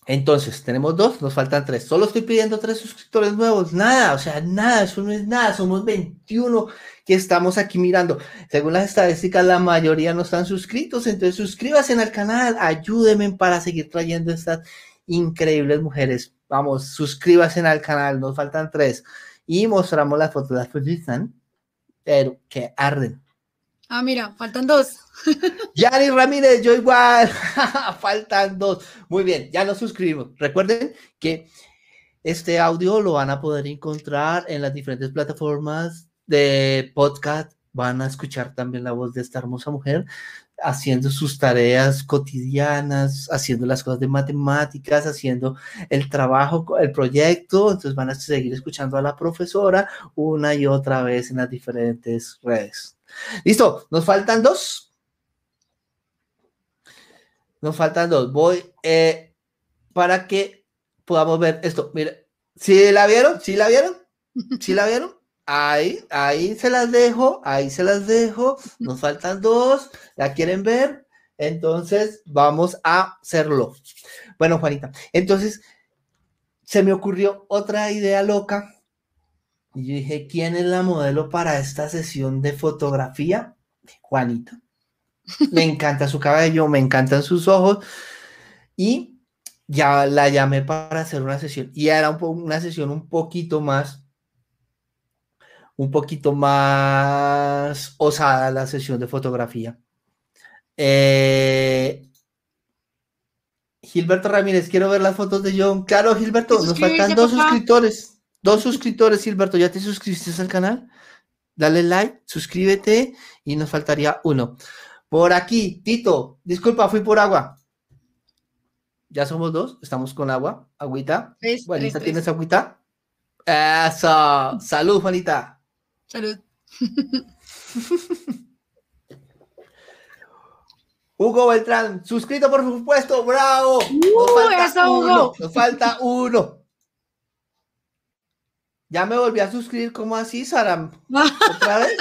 Entonces, tenemos dos, nos faltan tres. Solo estoy pidiendo tres suscriptores nuevos. Nada, o sea, nada, eso no es nada. Somos 21 que estamos aquí mirando. Según las estadísticas, la mayoría no están suscritos. Entonces, suscríbase al canal, ayúdenme para seguir trayendo estas increíbles mujeres. Vamos, suscríbase al canal, nos faltan tres. Y mostramos las fotos, las fotos pero que arden. Ah, mira, faltan dos. Yanni Ramírez, yo igual. faltan dos. Muy bien, ya nos suscribimos. Recuerden que este audio lo van a poder encontrar en las diferentes plataformas de podcast. Van a escuchar también la voz de esta hermosa mujer. haciendo sus tareas cotidianas, haciendo las cosas de matemáticas, haciendo el trabajo, el proyecto, entonces van a seguir escuchando a la profesora una y otra vez en las diferentes redes. Listo, nos faltan dos. Nos faltan dos. Voy eh, para que podamos ver esto. Mira, ¿sí la vieron? ¿Sí la vieron? ¿Sí la vieron? Ahí, ahí se las dejo, ahí se las dejo. Nos faltan dos. ¿La quieren ver? Entonces vamos a hacerlo. Bueno, Juanita, entonces se me ocurrió otra idea loca. Y yo dije, ¿quién es la modelo para esta sesión de fotografía? Juanita. Me encanta su cabello, me encantan sus ojos. Y ya la llamé para hacer una sesión. Y era una sesión un poquito más un poquito más osada la sesión de fotografía. Eh, Gilberto Ramírez, quiero ver las fotos de John. Claro, Gilberto, nos faltan dos suscriptores. Dos suscriptores, Gilberto. ¿Ya te suscribiste al canal? Dale like, suscríbete y nos faltaría uno. Por aquí, Tito, disculpa, fui por agua. Ya somos dos, estamos con agua, agüita. Juanita, ¿tienes agüita? Eso, salud, Juanita. Salud. Hugo Beltrán, suscrito por supuesto, bravo. Uh, nos falta uno, nos falta uno. Ya me volví a suscribir, ¿cómo así, Sara? ¿Otra vez?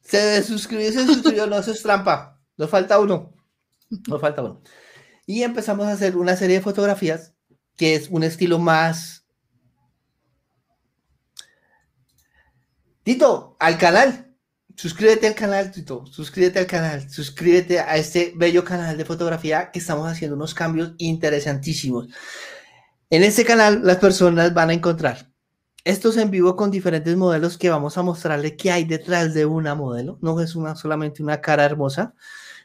Se desuscribió, se suscribió, no, eso es trampa. Nos falta uno. Nos falta uno. Y empezamos a hacer una serie de fotografías que es un estilo más Tito, al canal. Suscríbete al canal, Tito. Suscríbete al canal. Suscríbete a este bello canal de fotografía que estamos haciendo unos cambios interesantísimos. En este canal las personas van a encontrar estos en vivo con diferentes modelos que vamos a mostrarle qué hay detrás de una modelo. No es una, solamente una cara hermosa,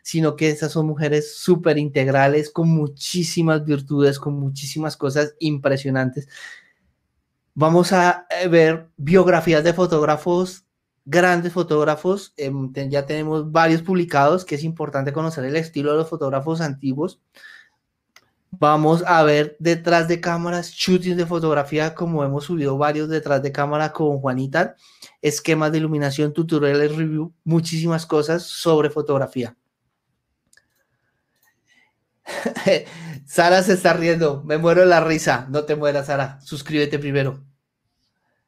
sino que esas son mujeres súper integrales, con muchísimas virtudes, con muchísimas cosas impresionantes Vamos a eh, ver biografías de fotógrafos, grandes fotógrafos. Em, ya tenemos varios publicados, que es importante conocer el estilo de los fotógrafos antiguos. Vamos a ver detrás de cámaras, shootings de fotografía, como hemos subido varios detrás de cámara con Juanita, esquemas de iluminación, tutoriales, review, muchísimas cosas sobre fotografía. Sara se está riendo, me muero la risa. No te mueras, Sara. Suscríbete primero.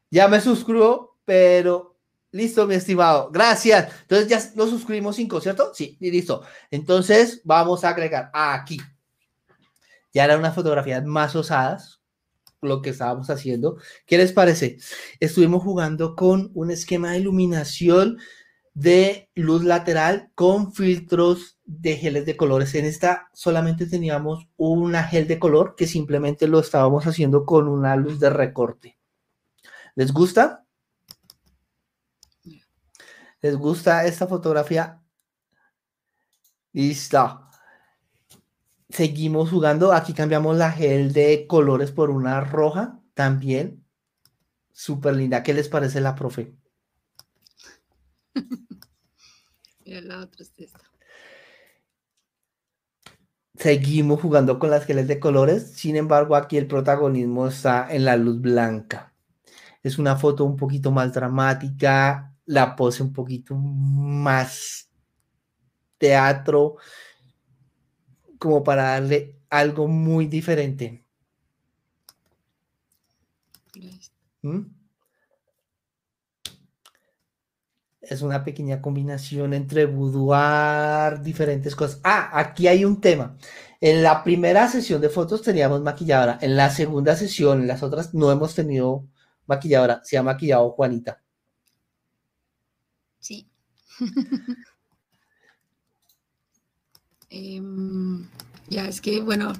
Ya me suscribo, pero listo, mi estimado. Gracias. Entonces ya lo suscribimos cinco, ¿cierto? Sí, y listo. Entonces vamos a agregar aquí. Ya eran unas fotografías más osadas, lo que estábamos haciendo. ¿Qué les parece? Estuvimos jugando con un esquema de iluminación de luz lateral con filtros de geles de colores. En esta solamente teníamos una gel de color que simplemente lo estábamos haciendo con una luz de recorte. ¿Les gusta? ¿Les gusta esta fotografía? Listo. Seguimos jugando. Aquí cambiamos la gel de colores por una roja también. Súper linda. ¿Qué les parece la profe? la otra es esta. Seguimos jugando con las geles de colores, sin embargo aquí el protagonismo está en la luz blanca. Es una foto un poquito más dramática, la pose un poquito más teatro, como para darle algo muy diferente. ¿Mm? es una pequeña combinación entre boudoir, diferentes cosas. Ah, aquí hay un tema. En la primera sesión de fotos teníamos maquilladora. En la segunda sesión, en las otras, no hemos tenido maquilladora. Se ha maquillado Juanita. Sí. Em, ya es que, bueno,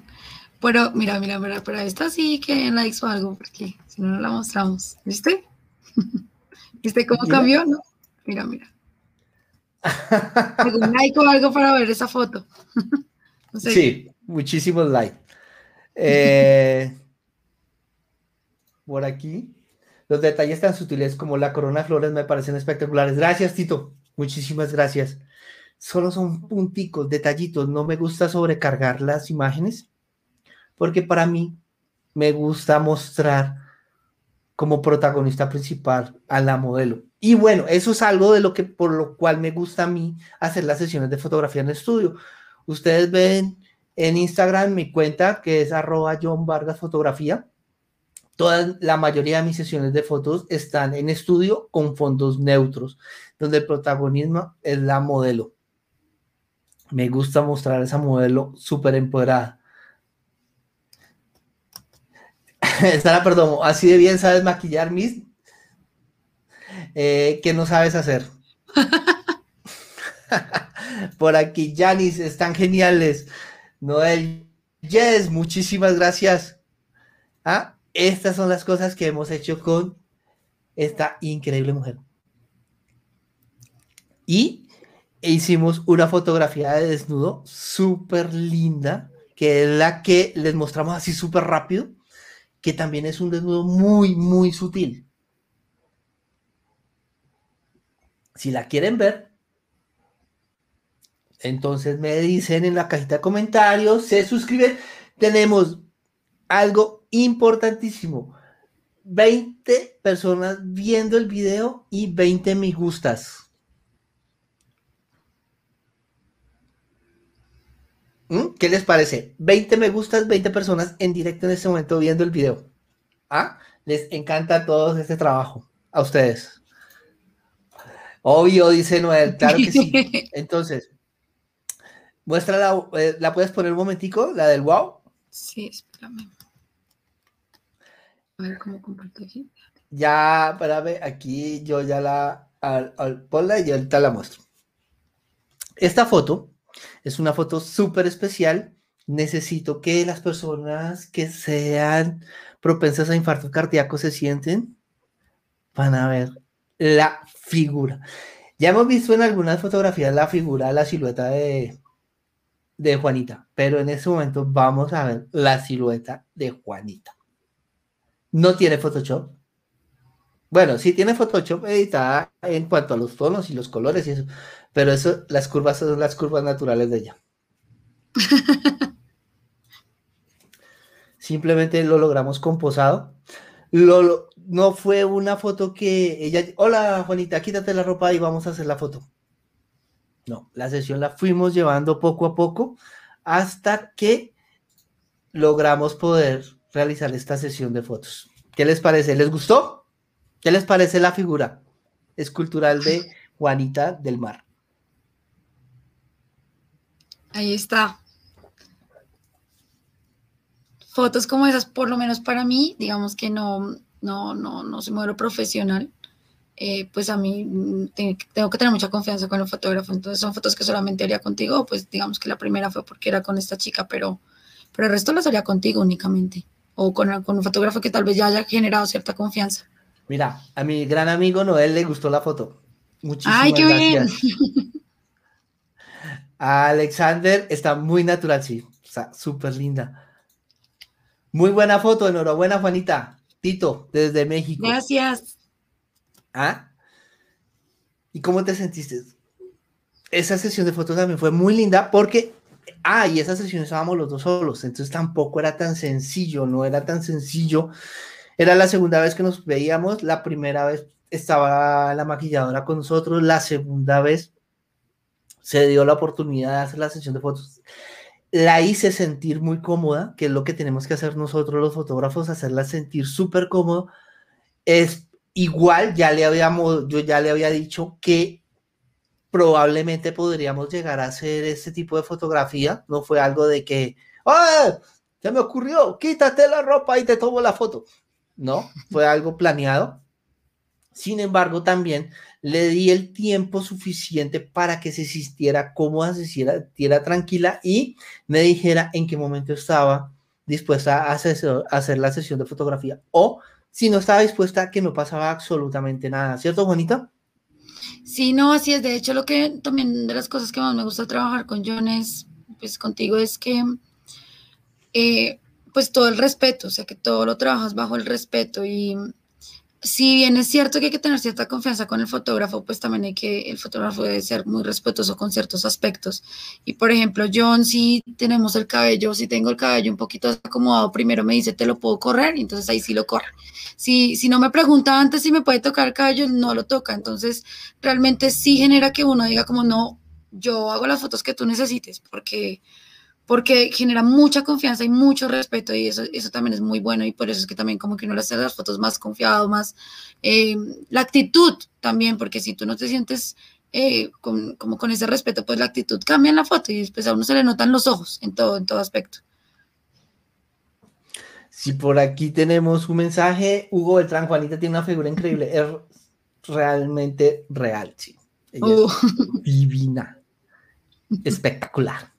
pero mira, mira, mira, pero esta sí que la hizo algo, porque si no, no la mostramos. ¿Viste? ¿Viste cómo cambió? ¿no? Mira, mira. ¿Algún like o algo para ver esa foto? Sí, muchísimos likes. Eh, por aquí. Los detalles tan sutiles como la corona de flores me parecen espectaculares. Gracias, Tito. Muchísimas gracias. Solo son punticos, detallitos. No me gusta sobrecargar las imágenes porque para mí me gusta mostrar como protagonista principal a la modelo. Y bueno, eso es algo de lo que por lo cual me gusta a mí hacer las sesiones de fotografía en estudio. Ustedes ven en Instagram mi cuenta que es arroba John Vargas Fotografía. Toda la mayoría de mis sesiones de fotos están en estudio con fondos neutros, donde el protagonismo es la modelo. Me gusta mostrar esa modelo súper empoderada. Sara perdón, así de bien sabes maquillar, Miss. Eh, ¿Qué no sabes hacer? Por aquí, Janis, están geniales. Noel, Yes, muchísimas gracias. ¿Ah? Estas son las cosas que hemos hecho con esta increíble mujer. Y hicimos una fotografía de desnudo súper linda, que es la que les mostramos así súper rápido que también es un desnudo muy, muy sutil. Si la quieren ver, entonces me dicen en la cajita de comentarios, se suscriben. Tenemos algo importantísimo. 20 personas viendo el video y 20 me gustas. ¿Mm? ¿Qué les parece? 20 me gustas, 20 personas en directo en este momento viendo el video. ¿Ah? Les encanta a todos este trabajo. A ustedes. Obvio, dice Noel. Claro que sí. Entonces, muestra la, eh, ¿la puedes poner un momentico? La del wow. Sí, espérame. A ver cómo comparto aquí. Ya, espérame, aquí yo ya la, al, al, ponla y ahorita la muestro. Esta foto es una foto súper especial. Necesito que las personas que sean propensas a infarto cardíaco se sienten. Van a ver la figura. Ya hemos visto en algunas fotografías la figura, la silueta de, Juanita, pero en este momento vamos a ver la silueta de Juanita. No tiene Photoshop. Bueno, sí tiene Photoshop editada en cuanto a los tonos y los colores y eso, pero eso, las curvas son las curvas naturales de ella. Simplemente lo logramos composado. Lo, no fue una foto que ella, hola Juanita, quítate la ropa y vamos a hacer la foto. No, la sesión la fuimos llevando poco a poco hasta que logramos poder realizar esta sesión de fotos. ¿Qué les parece? ¿Les gustó? ¿Qué les parece la figura escultural de Juanita del Mar? Ahí está. Fotos como esas, por lo menos para mí, digamos que no, no, no, no soy modelo profesional. Eh, pues a mí mm, tengo que tener mucha confianza con el fotógrafo. Entonces son fotos que solamente haría contigo. Pues digamos que la primera fue porque era con esta chica, pero, pero el resto las haría contigo únicamente. O con, con un fotógrafo que tal vez ya haya generado cierta confianza. Mira, a mi gran amigo Noel le gustó la foto. Muchísimas ¡Ay, qué bien! Alexander está muy natural, sí. Está súper linda. Muy buena foto, enhorabuena, Juanita. Tito, desde México. Gracias. ¿Ah? ¿Y cómo te sentiste? Esa sesión de fotos también fue muy linda porque, ah, y esa sesión estábamos los dos solos, entonces tampoco era tan sencillo, no era tan sencillo. Era la segunda vez que nos veíamos, la primera vez estaba la maquilladora con nosotros, la segunda vez se dio la oportunidad de hacer la sesión de fotos. La hice sentir muy cómoda, que es lo que tenemos que hacer nosotros los fotógrafos, hacerla sentir súper cómodo. Es igual, ya le habíamos, yo ya le había dicho que probablemente podríamos llegar a hacer este tipo de fotografía. No fue algo de que, ¡ah! Se me ocurrió, quítate la ropa y te tomo la foto. No, fue algo planeado. Sin embargo, también le di el tiempo suficiente para que se sintiera cómoda, se sintiera tranquila y me dijera en qué momento estaba dispuesta a hacer, la sesión de fotografía o si no estaba dispuesta que no pasaba absolutamente nada, ¿cierto, Juanita? Sí, no, así es. De hecho, lo que también de las cosas que más me gusta trabajar con John es, pues contigo, es que, eh, pues todo el respeto, o sea, que todo lo trabajas bajo el respeto y si bien es cierto que hay que tener cierta confianza con el fotógrafo, pues también hay que, el fotógrafo debe ser muy respetuoso con ciertos aspectos. Y por ejemplo, John, si tenemos el cabello, si tengo el cabello un poquito acomodado, primero me dice, te lo puedo correr, y entonces ahí sí lo corre. Si, si no me pregunta antes si me puede tocar el cabello, no lo toca. Entonces, realmente sí genera que uno diga como, no, yo hago las fotos que tú necesites, porque porque genera mucha confianza y mucho respeto y eso, eso también es muy bueno y por eso es que también como que uno le hace las fotos más confiado, más eh, la actitud también, porque si tú no te sientes eh, con, como con ese respeto, pues la actitud cambia en la foto y después a uno se le notan los ojos en todo, en todo aspecto. Si por aquí tenemos un mensaje, Hugo Beltrán, Juanita tiene una figura increíble, es realmente real, sí. Uh. divina, espectacular.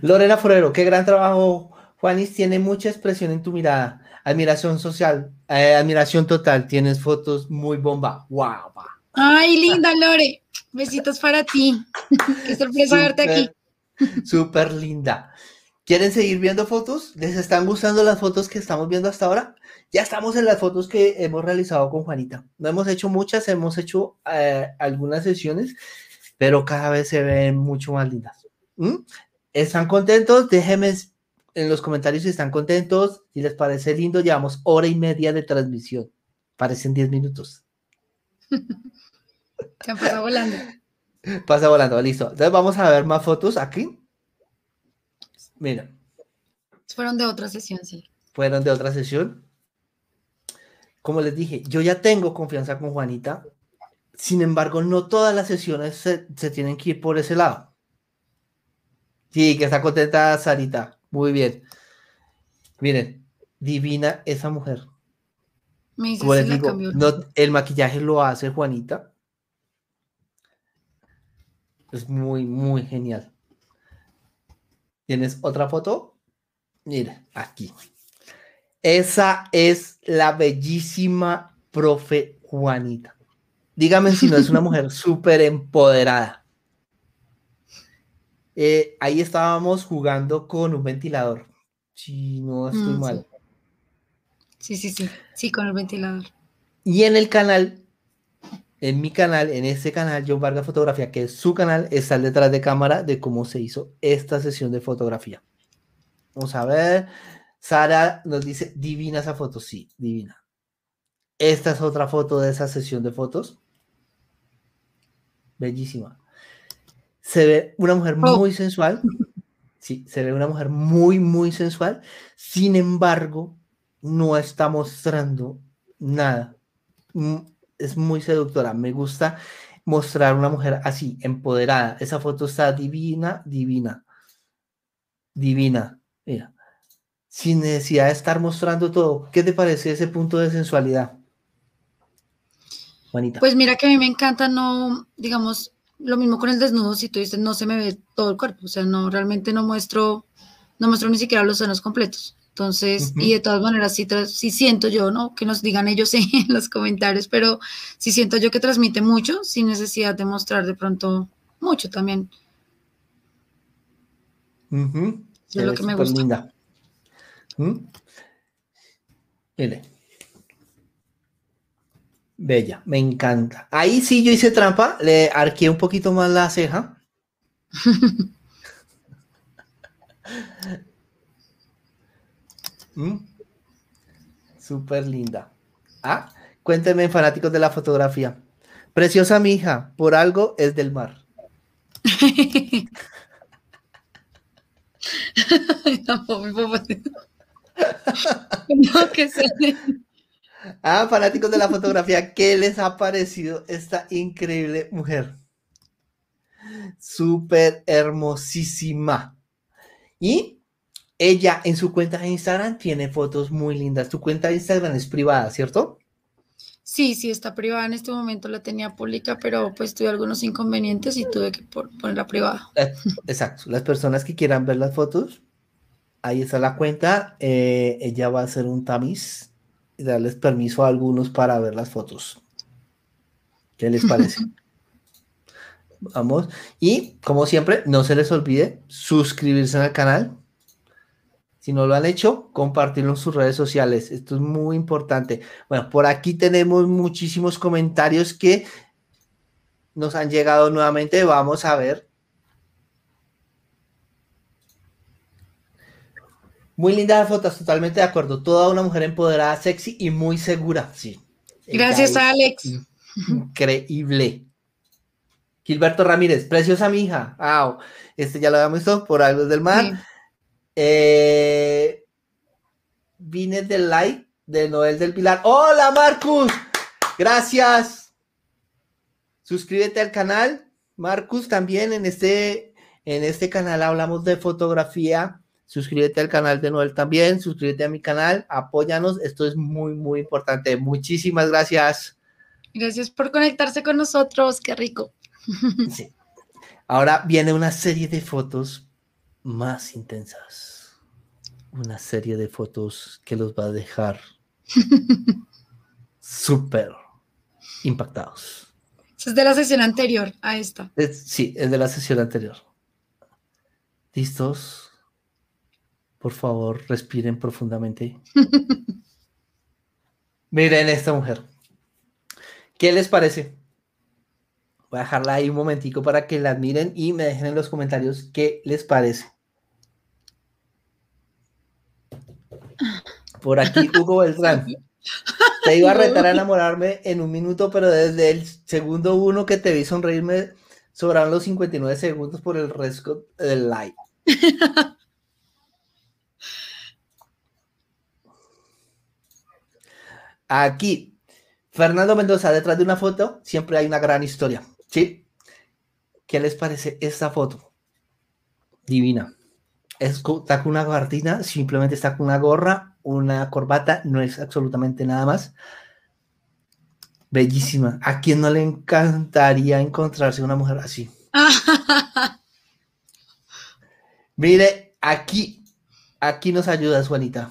Lorena Forero, qué gran trabajo, Juanis. Tiene mucha expresión en tu mirada. Admiración social, eh, admiración total. Tienes fotos muy bomba. ¡Wow! Ay, linda Lore. Besitos para ti. Qué sorpresa verte aquí. Súper linda. ¿Quieren seguir viendo fotos? ¿Les están gustando las fotos que estamos viendo hasta ahora? Ya estamos en las fotos que hemos realizado con Juanita. No hemos hecho muchas, hemos hecho eh, algunas sesiones, pero cada vez se ven mucho más lindas. ¿Mm? ¿Están contentos? Déjenme en los comentarios si están contentos. Si les parece lindo, llevamos hora y media de transmisión. Parecen 10 minutos. Se pasado volando. Pasa volando, listo. Entonces vamos a ver más fotos aquí. Mira. Fueron de otra sesión, sí. Fueron de otra sesión. Como les dije, yo ya tengo confianza con Juanita. Sin embargo, no todas las sesiones se, se tienen que ir por ese lado. Sí, que está contenta Sarita. Muy bien. Miren, divina esa mujer. Me Como les digo, el maquillaje lo hace Juanita. Es muy, muy genial. ¿Tienes otra foto? Mira, aquí. Esa es la bellísima profe Juanita. Dígame si no es una mujer súper empoderada. Eh, ahí estábamos jugando con un ventilador. Si no estoy mm, mal. Sí. sí, sí, sí, con el ventilador. Y en el canal, en mi canal, en este canal, John Vargas Fotografía, que es su canal, está detrás de cámara de cómo se hizo esta sesión de fotografía. Vamos a ver. Sara nos dice, divina esa foto. Sí, divina. Esta es otra foto de esa sesión de fotos. Bellísima se ve una mujer oh. muy sensual. Sí, se ve una mujer muy, muy sensual. Sin embargo, no está mostrando nada. Mm, es muy seductora. Me gusta mostrar una mujer así, empoderada. Esa foto está divina, divina. Divina. Mira. Sin necesidad de estar mostrando todo. ¿Qué te parece ese punto de sensualidad? Juanita. Pues mira que a mí me encanta no, digamos, lo mismo con el desnudo, si tú dices, no se me ve todo el cuerpo, o sea, no, realmente no muestro, no muestro ni siquiera los senos completos. Entonces, y de todas maneras, sí, sí, siento yo, ¿no? Que nos digan ellos en los comentarios, pero sí siento yo que transmite mucho sin necesidad de mostrar de pronto mucho también. Es lo que me gusta. Linda. ¿Mm? Bella, me encanta. Ahí sí yo hice trampa, le arqué un poquito más la ceja. mm. Súper linda. Ah, cuéntenme, fanáticos de la fotografía. Preciosa mi hija, por algo es del mar. no, que se... Ah, fanáticos de la fotografía, ¿qué les ha parecido esta increíble mujer? Súper hermosísima. Y ella en su cuenta de Instagram tiene fotos muy lindas. Tu cuenta de Instagram es privada, ¿cierto? Sí, sí, está privada en este momento, la tenía pública, pero pues tuve algunos inconvenientes y tuve que ponerla privada. Eh, exacto, las personas que quieran ver las fotos, ahí está la cuenta, eh, ella va a hacer un tamiz darles permiso a algunos para ver las fotos. ¿Qué les parece? Vamos. Y como siempre, no se les olvide suscribirse al canal. Si no lo han hecho, compartirlo en sus redes sociales. Esto es muy importante. Bueno, por aquí tenemos muchísimos comentarios que nos han llegado nuevamente. Vamos a ver. Muy lindas fotos, totalmente de acuerdo. Toda una mujer empoderada, sexy y muy segura. Sí. Gracias, Alex. Increíble. Gilberto Ramírez, preciosa mi hija. este ya lo habíamos visto por algo del mar. Eh, vine del like de Noel del Pilar. Hola, Marcus. Gracias. Suscríbete al canal. Marcus, también en este, en este canal hablamos de fotografía. Suscríbete al canal de Noel también. Suscríbete a mi canal. Apóyanos. Esto es muy, muy importante. Muchísimas gracias. Gracias por conectarse con nosotros. Qué rico. Sí. Ahora viene una serie de fotos más intensas. Una serie de fotos que los va a dejar súper impactados. Es de la sesión anterior a esta. sí, es de la sesión anterior. ¿Listos? Por favor, respiren profundamente. Miren esta mujer. ¿Qué les parece? Voy a dejarla ahí un momentico para que la miren y me dejen en los comentarios qué les parece. Por aquí, Hugo Beltrán. Te iba a retar a enamorarme en un minuto, pero desde el segundo uno que te vi sonreírme, sobraron los 59 segundos por el resto del live. Aquí, Fernando Mendoza, detrás de una foto, siempre hay una gran historia. ¿Sí? ¿Qué les parece esta foto? Divina. está con una gabardina, simplemente está con una gorra, una corbata, no es absolutamente nada más. Bellísima. ¿A quién no le encantaría encontrarse una mujer así? Mire, aquí, aquí nos ayuda Juanita.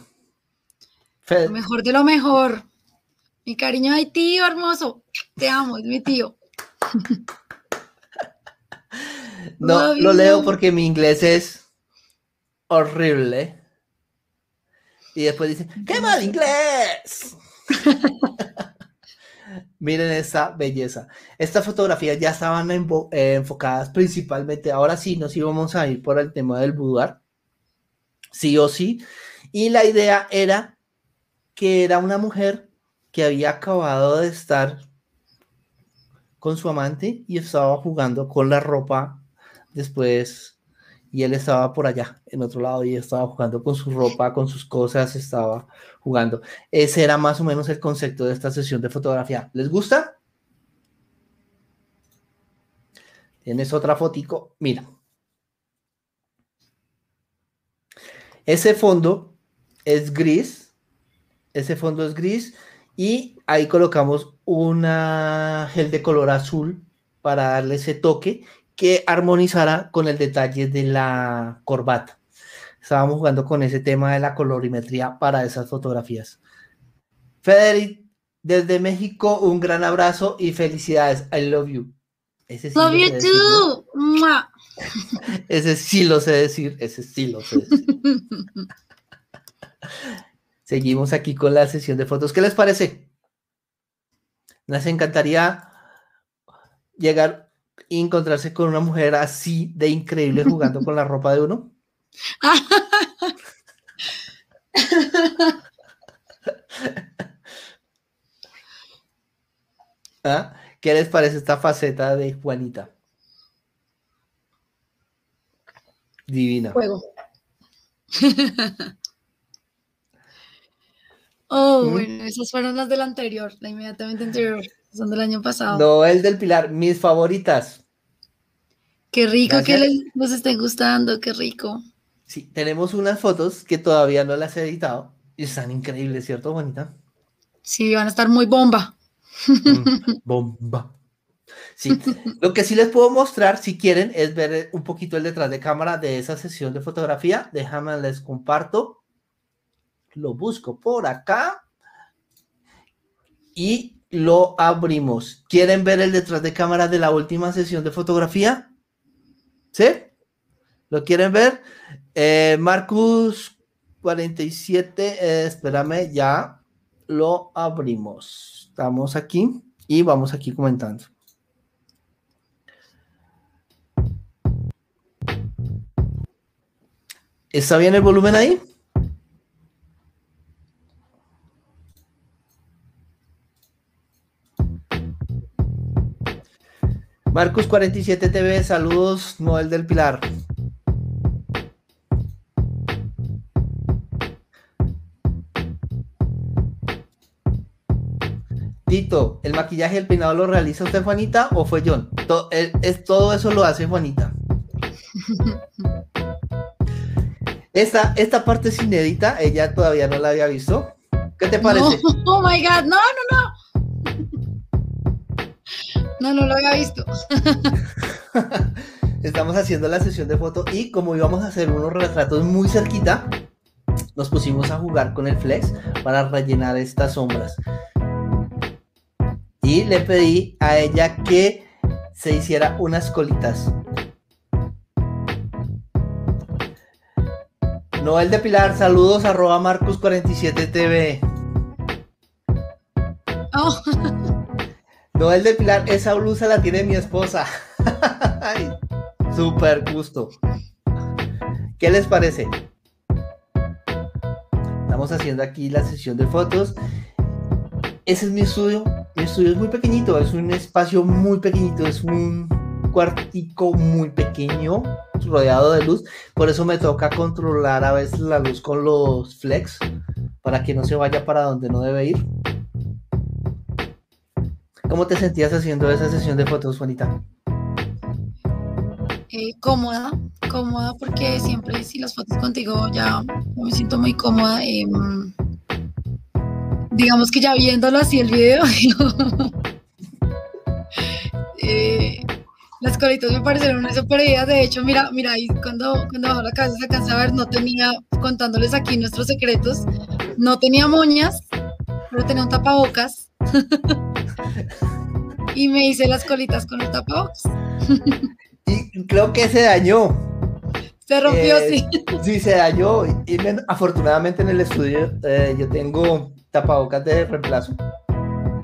Lo mejor de lo mejor. Mi cariño ay tío hermoso. Te amo, es mi tío. No, lo leo porque mi inglés es horrible. Y después dice, ¡qué mal inglés! Miren esa belleza. Estas fotografías ya estaban eh, enfocadas principalmente, ahora sí nos íbamos a ir por el tema del boudoir, sí o sí. Y la idea era que era una mujer que había acabado de estar con su amante y estaba jugando con la ropa después y él estaba por allá, en otro lado, y estaba jugando con su ropa, con sus cosas, estaba jugando. Ese era más o menos el concepto de esta sesión de fotografía. ¿Les gusta? Tienes otra fotico, mira. Ese fondo es gris, ese fondo es gris y ahí colocamos una gel de color azul para darle ese toque que armonizara con el detalle de la corbata. Estábamos jugando con ese tema de la colorimetría para esas fotografías. Federic, desde México, un gran abrazo y felicidades. I love you. Ese love you too. Ese sí lo sé decir, ese sí lo sé decir. Seguimos aquí con la sesión de fotos. ¿Qué les parece? Les encantaría llegar y encontrarse con una mujer así de increíble jugando con la ropa de uno. ¿Ah? ¿Qué les parece esta faceta de Juanita? Divina. Juego. Oh, mm. bueno, esas fueron las del anterior, la inmediatamente anterior, son del año pasado. No, el del Pilar, mis favoritas. Qué rico que les, nos estén gustando, qué rico. Sí, tenemos unas fotos que todavía no las he editado y están increíbles, ¿cierto, bonita? Sí, van a estar muy bomba. Mm, bomba. Sí, lo que sí les puedo mostrar, si quieren, es ver un poquito el detrás de cámara de esa sesión de fotografía. Déjame, les comparto lo busco por acá y lo abrimos. ¿Quieren ver el detrás de cámara de la última sesión de fotografía? ¿Sí? ¿Lo quieren ver? Eh, Marcus 47, eh, espérame, ya lo abrimos. Estamos aquí y vamos aquí comentando. ¿Está bien el volumen ahí? Marcos 47 TV, saludos, Noel del Pilar. Tito, ¿el maquillaje y el peinado lo realiza usted, Juanita, o fue John? Todo, es, todo eso lo hace Juanita. Esta, esta parte es inédita, ella todavía no la había visto. ¿Qué te parece? oh my God, no, no, no. No, no lo había visto. Estamos haciendo la sesión de foto y como íbamos a hacer unos retratos muy cerquita, nos pusimos a jugar con el flex para rellenar estas sombras. Y le pedí a ella que se hiciera unas colitas. Noel de Pilar, saludos arroba Marcus47TV. Noel de Pilar, esa blusa la tiene mi esposa. Súper gusto. ¿Qué les parece? Estamos haciendo aquí la sesión de fotos. Ese es mi estudio. Mi estudio es muy pequeñito, es un espacio muy pequeñito, es un cuartico muy pequeño, rodeado de luz. Por eso me toca controlar a veces la luz con los flex para que no se vaya para donde no debe ir. ¿Cómo te sentías haciendo esa sesión de fotos, Juanita? Eh, cómoda, cómoda porque siempre si las fotos contigo ya me siento muy cómoda. Em, digamos que ya viéndolo así el video, eh, las colitas me parecieron una super idea. De hecho, mira, mira, ahí cuando, cuando la cabeza se alcanza a ver, no tenía, contándoles aquí nuestros secretos, no tenía moñas, pero tenía un tapabocas. y me hice las colitas con el tapabocas. y creo que se dañó. Se rompió, eh, sí. Sí, se dañó. Y afortunadamente en el estudio eh, yo tengo tapabocas de reemplazo.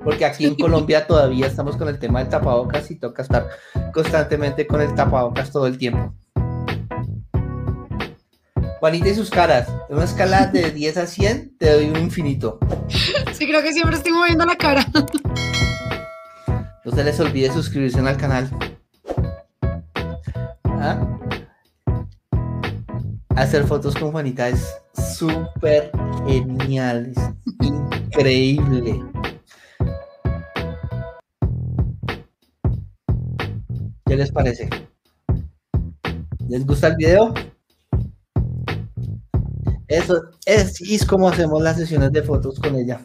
Porque aquí en Colombia todavía estamos con el tema del tapabocas y toca estar constantemente con el tapabocas todo el tiempo. Juanita y sus caras. En una escala de 10 a 100 te doy un infinito. Sí, creo que siempre estoy moviendo la cara. No se les olvide suscribirse al canal. ¿Ah? Hacer fotos con Juanita es súper genial, es increíble. ¿Qué les parece? ¿Les gusta el video? Eso es, es como hacemos las sesiones de fotos con ella.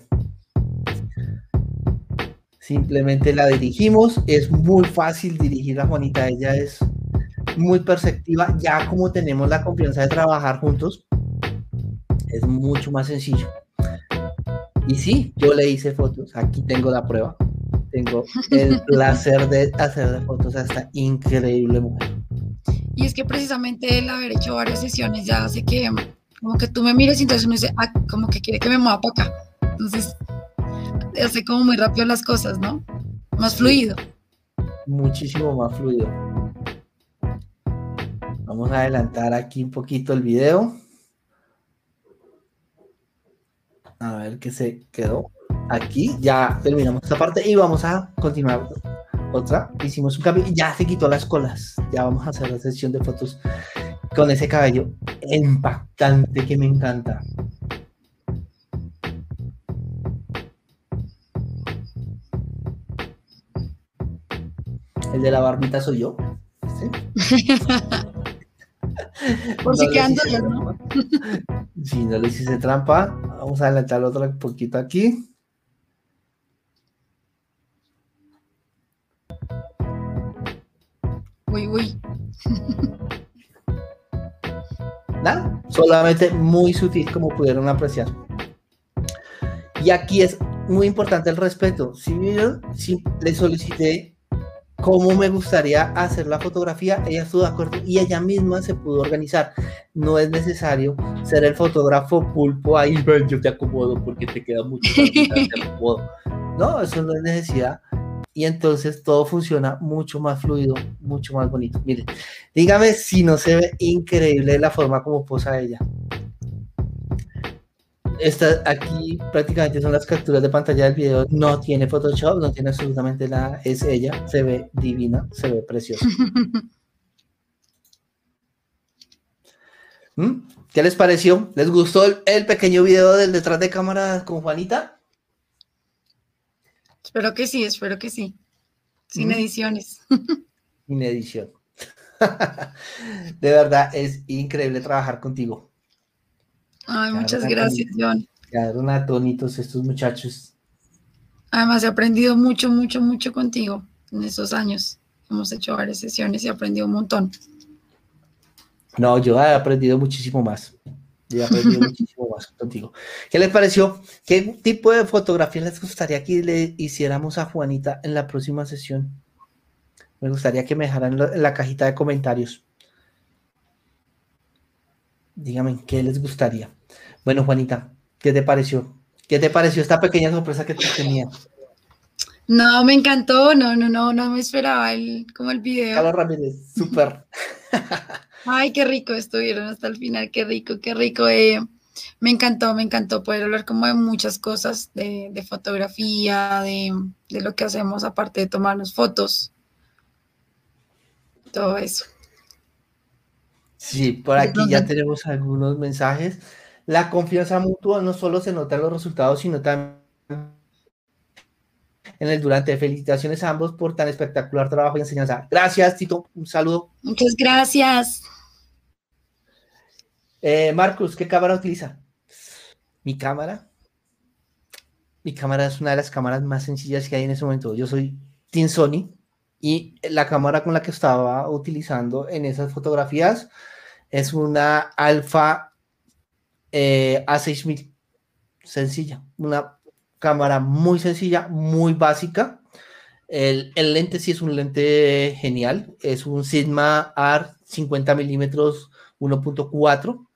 Simplemente la dirigimos. Es muy fácil dirigir a Juanita. Ella es muy perceptiva. Ya como tenemos la confianza de trabajar juntos, es mucho más sencillo. Y sí, yo le hice fotos. Aquí tengo la prueba. Tengo el placer de hacer fotos a esta increíble mujer. Y es que precisamente el haber hecho varias sesiones ya hace que como que tú me mires y entonces uno dice, ah, como que quiere que me mueva para acá. Entonces, hace como muy rápido las cosas, ¿no? Más fluido. Muchísimo más fluido. Vamos a adelantar aquí un poquito el video. A ver qué se quedó. Aquí ya terminamos esta parte y vamos a continuar otra. Hicimos un cambio y ya se quitó las colas. Ya vamos a hacer la sesión de fotos con ese cabello impactante que me encanta. El de la barbita soy yo. Por si quedan ¿no? Si no le hiciste trampa, vamos a adelantar otro poquito aquí. Uy, uy. Solamente muy sutil como pudieron apreciar. Y aquí es muy importante el respeto. Si vieron, si le solicité cómo me gustaría hacer la fotografía, ella estuvo de acuerdo y ella misma se pudo organizar. No es necesario ser el fotógrafo pulpo ahí, yo te acomodo porque te queda mucho. no, eso no es necesidad. Y entonces todo funciona mucho más fluido, mucho más bonito. Miren, dígame si no se ve increíble la forma como posa ella. Esta, aquí prácticamente son las capturas de pantalla del video. No tiene Photoshop, no tiene absolutamente nada. Es ella. Se ve divina, se ve preciosa. ¿Mm? ¿Qué les pareció? ¿Les gustó el, pequeño video del detrás de cámara con Juanita? Espero que sí, espero que sí. Sin ¿Mm? ediciones. Sin edición. de verdad, es increíble trabajar contigo. Ay, muchas gracias, John. Quedaron atónitos estos muchachos. Además, he aprendido mucho, mucho, mucho contigo en estos años. Hemos hecho varias sesiones y he aprendido un montón. No, yo he aprendido muchísimo más. Yo he aprendido muchísimo más contigo. ¿Qué les pareció? ¿Qué tipo de fotografía les gustaría que le hiciéramos a Juanita en la próxima sesión? Me gustaría que me dejaran en la cajita de comentarios. Dígame, ¿qué les gustaría? Bueno, Juanita, ¿qué te pareció? ¿Qué te pareció esta pequeña sorpresa que te tenía? No, me encantó, no, no, no, no me esperaba el, como el video. Carlos Ramírez, súper. Ay, qué rico estuvieron hasta el final, qué rico, qué rico. Eh, me encantó, me encantó poder hablar como de muchas cosas, de, fotografía, de, de, lo que hacemos aparte de tomarnos fotos, todo eso. Sí, por aquí ya tenemos algunos mensajes. La confianza mutua no solo se nota en los resultados, sino también en el durante. Felicitaciones a ambos por tan espectacular trabajo y enseñanza. Gracias, Tito. Un saludo. Muchas gracias. Eh, Marcus, ¿qué cámara utiliza? Mi cámara. Mi cámara es una de las cámaras más sencillas que hay en ese momento. Yo soy Team Sony y la cámara con la que estaba utilizando en esas fotografías es una Alpha eh, A6000, sencilla, una cámara muy sencilla, muy básica. El, lente sí es un lente genial, es un Sigma R 50 milímetros 1.4.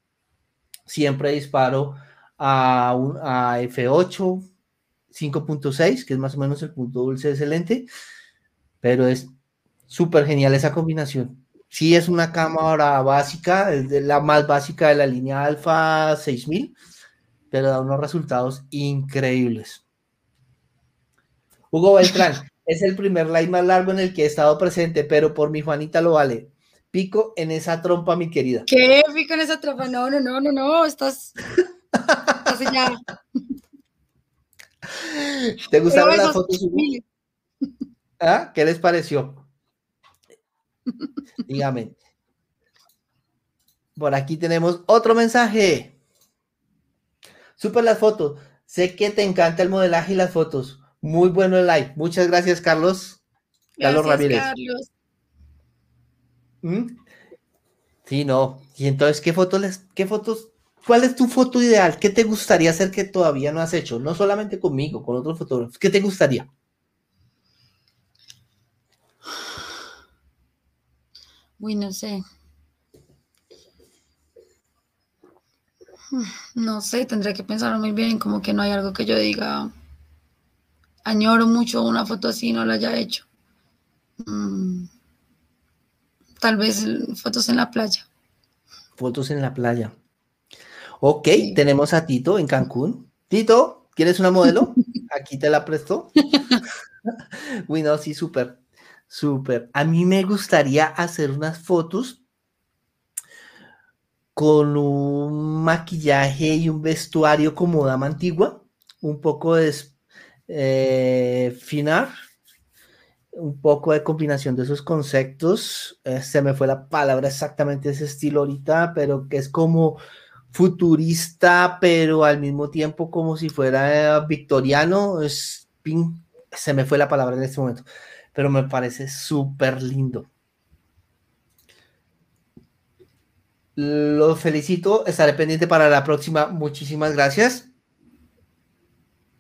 Siempre disparo a, un, a F8 5.6, que es más o menos el punto dulce de ese lente, pero es súper genial esa combinación. Sí es una cámara básica, es de la más básica de la línea Alpha 6000, pero da unos resultados increíbles. Hugo Beltrán, es el primer live más largo en el que he estado presente, pero por mi Juanita lo vale. Pico en esa trompa, mi querida. ¿Qué? Pico en esa trompa. No, no, no, no, no. Estás. ya. ¿Te gustaron las fotos? ¿Ah? ¿Qué les pareció? Dígame. Por aquí tenemos otro mensaje. Super las fotos. Sé que te encanta el modelaje y las fotos. Muy bueno el live. Muchas gracias, Carlos. Carlos Ramírez. Carlos. ¿Mm? Sí, no. Y entonces, ¿qué fotos les, qué fotos, cuál es tu foto ideal? ¿Qué te gustaría hacer que todavía no has hecho? No solamente conmigo, con otros fotógrafos. ¿Qué te gustaría? Uy, no sé. No sé, tendría que pensar muy bien, como que no hay algo que yo diga, añoro mucho una foto así, no la haya hecho. Mm, tal vez fotos en la playa. Fotos en la playa. Ok, tenemos a Tito en Cancún. Tito, ¿quieres una modelo? Aquí te la presto. Uy, no, sí, súper. Súper. A mí me gustaría hacer unas fotos con un maquillaje y un vestuario como dama antigua, un poco de eh, finar, un poco de combinación de esos conceptos. Eh, se me fue la palabra exactamente ese estilo ahorita, pero que es como futurista, pero al mismo tiempo como si fuera victoriano. Es, se me fue la palabra en este momento pero me parece súper lindo. Los felicito, estaré pendiente para la próxima. Muchísimas gracias.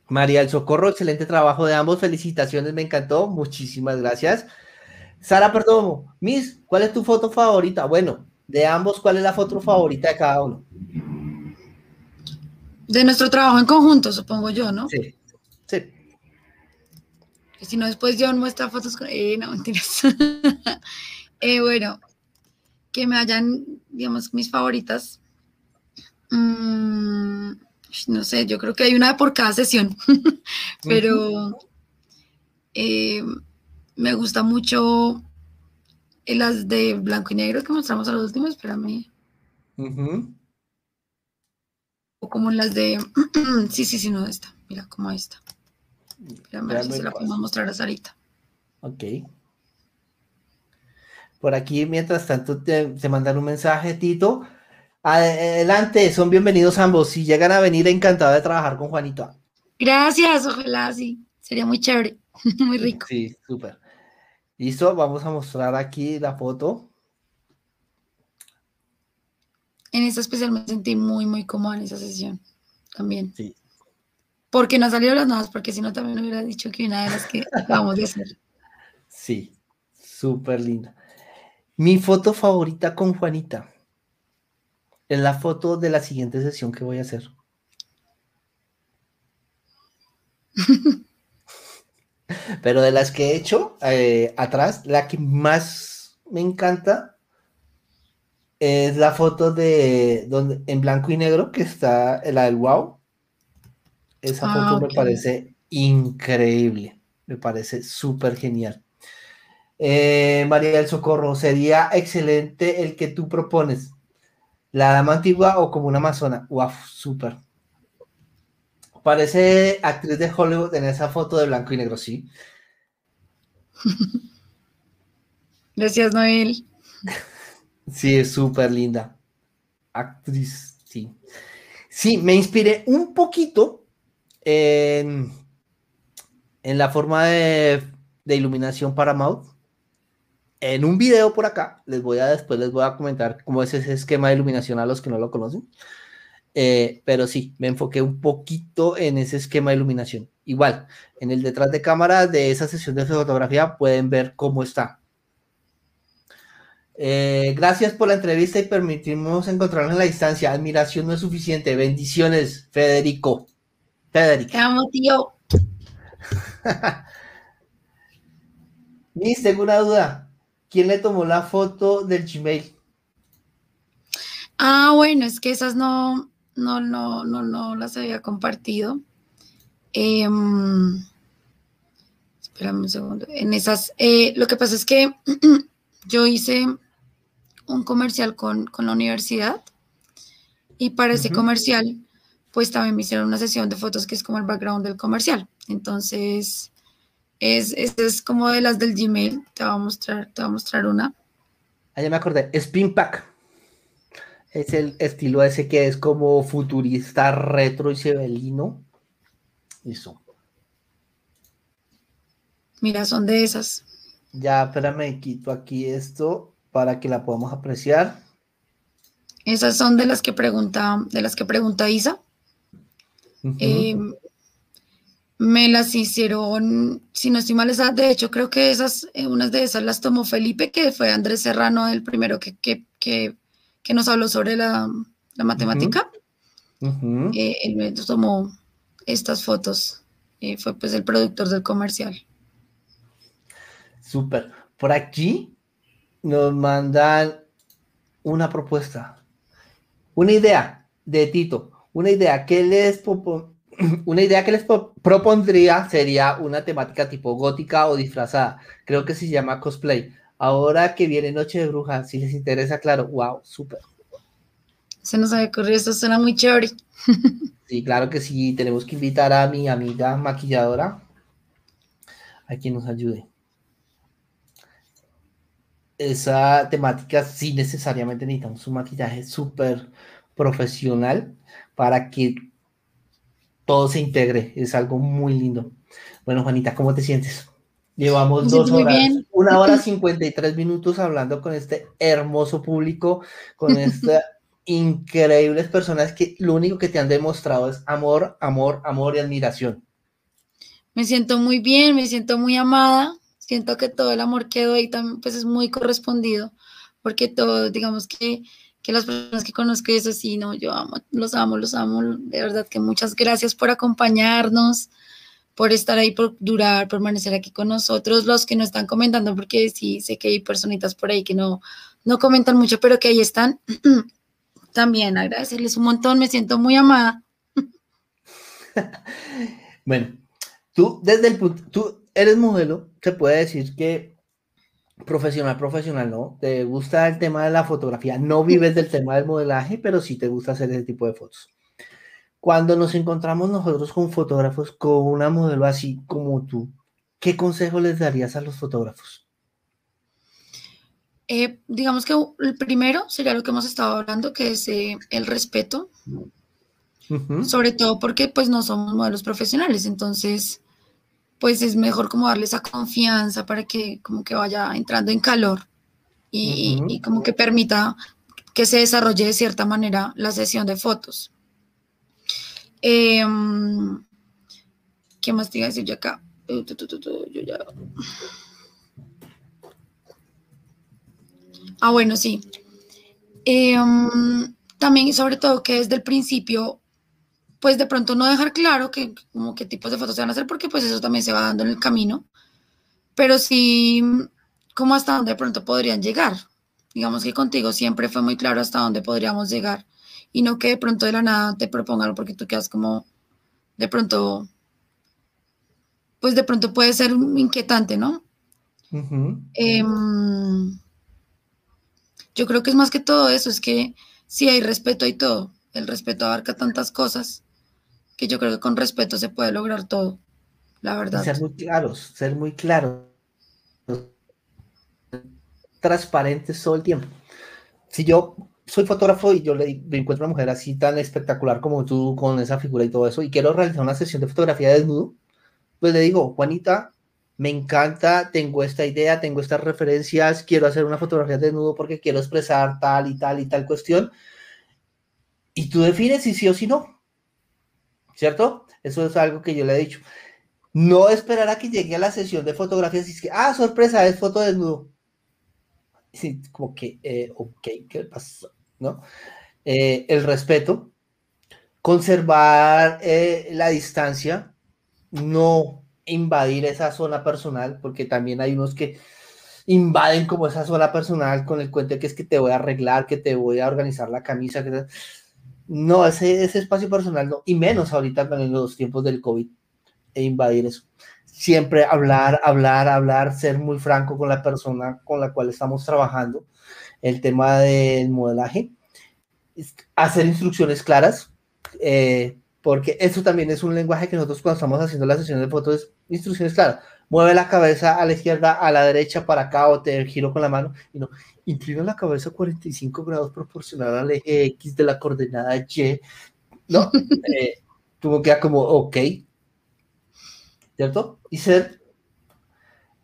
María El Socorro, excelente trabajo de ambos. Felicitaciones, me encantó. Muchísimas gracias. Sara Perdomo, Miss, ¿cuál es tu foto favorita? Bueno, de ambos, ¿cuál es la foto favorita de cada uno? De nuestro trabajo en conjunto, supongo yo, ¿no? Sí, sí. si no, después yo muestra fotos con... Eh, no, mentiras. eh, bueno, que me hayan, digamos, mis favoritas. Mm, no sé, yo creo que hay una por cada sesión, pero eh, me gusta mucho las de blanco y negro que mostramos a los últimos, espérame. O como las de, sí, sí, sí, no, esta, mira, como esta. Espérame, a ver si se la podemos mostrar a Sarita. Ok. Por aquí, mientras tanto, te, te mandan un mensaje, Tito. Adelante, son bienvenidos ambos. Si llegan a venir, encantado de trabajar con Juanito. Gracias, ojalá sí. Sería muy chévere, muy rico. Sí, súper. Listo, vamos a mostrar aquí la foto. En esta especial me sentí muy, muy cómoda en esa sesión también. Sí. Porque no salieron las nuevas, porque si no también hubiera dicho que una de las que vamos a hacer. Sí, súper linda. Mi foto favorita con Juanita es la foto de la siguiente sesión que voy a hacer. Pero de las que he hecho eh, atrás, la que más me encanta es la foto de donde en blanco y negro que está la del wow. Esa ah, foto me parece increíble, me parece súper genial. Eh, María del Socorro, sería excelente el que tú propones. La dama antigua o como una amazona. Wow, súper. Parece actriz de Hollywood en esa foto de blanco y negro, sí. Gracias, Noel. Sí, es súper linda. Actriz, sí. Sí, me inspiré un poquito en, en la forma de, de iluminación para Mouth en un video por acá, les voy a después les voy a comentar cómo es ese esquema de iluminación a los que no lo conocen. Eh, pero sí, me enfoqué un poquito en ese esquema de iluminación. Igual, en el detrás de cámara de esa sesión de fotografía pueden ver cómo está. Eh, gracias por la entrevista y permitirnos encontrarnos en la distancia. Admiración no es suficiente. Bendiciones, Federico. Federico. Te amo, tío. Liz, tengo una duda. ¿Quién le tomó la foto del Gmail? Ah, bueno, es que esas no, no, no, no, no las había compartido. Em, espérame un segundo. En esas, eh, lo que pasa es que yo hice un comercial con, la universidad y para ese comercial, pues también me hicieron una sesión de fotos que es como el background del comercial. Entonces, es, es, como de las del Gmail. Te voy a mostrar, te voy a mostrar una. Ah, ya me acordé. Spin Pack. Es el estilo ese que es como futurista, retro y sebelino. Eso. Mira, son de esas. Ya, espérame, quito aquí esto para que la podamos apreciar. Esas son de las que pregunta, de las que pregunta Isa me las hicieron, si no estoy mal, de hecho creo que esas, eh, unas de esas las tomó Felipe, que fue Andrés Serrano el primero que, que, que, que nos habló sobre la, la matemática. Eh, él me tomó estas fotos, y fue pues el productor del comercial. Súper. Por aquí nos mandan una propuesta, una idea de Tito, una idea que les una idea que les propondría sería una temática tipo gótica o disfrazada. Creo que se llama cosplay. Ahora que viene Noche de Brujas, si les interesa, claro, wow, súper. Se nos había ocurrido, esto suena muy chévere. sí, claro que sí, tenemos que invitar a mi amiga maquilladora a quien nos ayude. Esa temática sí necesariamente necesitamos un maquillaje súper profesional para que todo se integre. Es algo muy lindo. Bueno, Juanita, ¿cómo te sientes? Llevamos dos horas, una hora cincuenta y tres minutos hablando con este hermoso público, con estas increíbles personas que lo único que te han demostrado es amor, amor, amor y admiración. Me siento muy bien, me siento muy amada, Siento que todo el amor que doy también pues es muy correspondido, porque todo, digamos que, que las personas que conozco eso sí, no, yo amo, los amo, los amo, de verdad que muchas gracias por acompañarnos, por estar ahí, por durar, permanecer aquí con nosotros, los que no están comentando, porque sí sé que hay personitas por ahí que no, no comentan mucho, pero que ahí están. También agradecerles un montón, me siento muy amada. bueno, tú desde el punto, tú eres modelo, se puede decir que profesional, profesional, ¿no? Te gusta el tema de la fotografía, no vives del tema del modelaje, pero sí te gusta hacer ese tipo de fotos. Cuando nos encontramos nosotros con fotógrafos, con una modelo así como tú, ¿qué consejo les darías a los fotógrafos? Eh, digamos que el primero sería lo que hemos estado hablando, que es eh, el respeto, sobre todo porque pues no somos modelos profesionales, entonces pues es mejor como darle esa confianza para que como que vaya entrando en calor y, y como que permita que se desarrolle de cierta manera la sesión de fotos. Em, ¿Qué más te iba a decir yo acá? Yo ya... Ah, bueno, sí. Em, también, sobre todo, que desde el principio, pues de pronto no dejar claro que, como qué tipos de fotos se van a hacer, porque pues eso también se va dando en el camino, pero sí, como hasta dónde de pronto podrían llegar. Digamos que contigo siempre fue muy claro hasta dónde podríamos llegar. Y no que de pronto de la nada te propongan porque tú quedas como de pronto, pues de pronto puede ser inquietante, ¿no? Em, yo creo que es más que todo eso, es que si hay respeto y todo, el respeto abarca tantas cosas que yo creo que con respeto se puede lograr todo, la verdad. Ser muy claros, ser muy claros, transparentes todo el tiempo. Si yo soy fotógrafo y yo le, encuentro a una mujer así tan espectacular como tú, con esa figura y todo eso, y quiero realizar una sesión de fotografía de desnudo, pues le digo, Juanita, me encanta, tengo esta idea, tengo estas referencias, quiero hacer una fotografía de desnudo porque quiero expresar tal y tal y tal cuestión. Y tú defines si sí o si no. ¿Cierto? Eso es algo que yo le he dicho. No esperar a que llegue a la sesión de fotografías y es que, ah, sorpresa, es foto de desnudo. Sí, como que, eh, ok, ¿qué pasó? ¿no? Eh, el respeto, conservar eh, la distancia, no invadir esa zona personal, porque también hay unos que invaden como esa zona personal con el cuento de que es que te voy a arreglar, que te voy a organizar la camisa, que no, ese, ese espacio personal no, y menos ahorita en los tiempos del COVID, e invadir eso. Siempre hablar, hablar, hablar, ser muy franco con la persona con la cual estamos trabajando el tema del modelaje, hacer instrucciones claras, eh, porque eso también es un lenguaje que nosotros cuando estamos haciendo la sesión de fotos, instrucciones claras, mueve la cabeza a la izquierda, a la derecha, para acá, o te giro con la mano, y no, inclina la cabeza 45 grados proporcional al eje X de la coordenada Y, ¿no? eh, como queda como, ok, ¿cierto? Y ser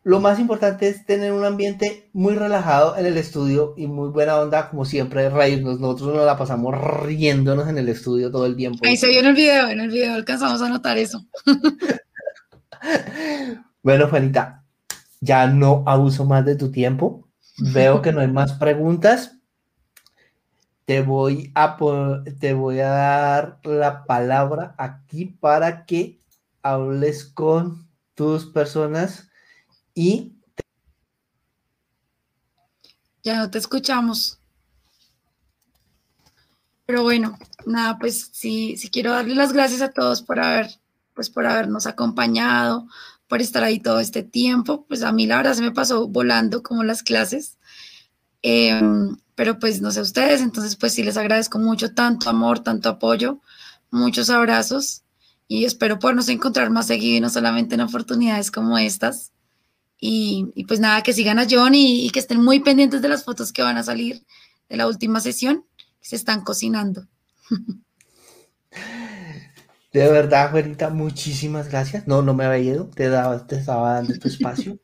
lo más importante es tener un ambiente muy relajado en el estudio y muy buena onda, como siempre, reírnos. Nosotros nos la pasamos riéndonos en el estudio todo el tiempo. Ahí se vio en el video, en el video alcanzamos a notar eso. bueno, Juanita, ya no abuso más de tu tiempo. Veo que no hay más preguntas. Te voy a, te voy a dar la palabra aquí para que hables con tus personas y... Ya no te escuchamos. Pero bueno, nada, pues sí, sí quiero darle las gracias a todos por haber, pues por habernos acompañado, por estar ahí todo este tiempo. Pues a mí la verdad se me pasó volando como las clases. Em, pero pues no sé ustedes, entonces pues sí les agradezco mucho tanto amor, tanto apoyo, muchos abrazos y espero podernos encontrar más seguido y no solamente en oportunidades como estas. Y, pues nada, que sigan a John y, que estén muy pendientes de las fotos que van a salir de la última sesión, que se están cocinando. De verdad, Juanita, muchísimas gracias. No, no me había ido, te, daba, te estaba dando tu espacio.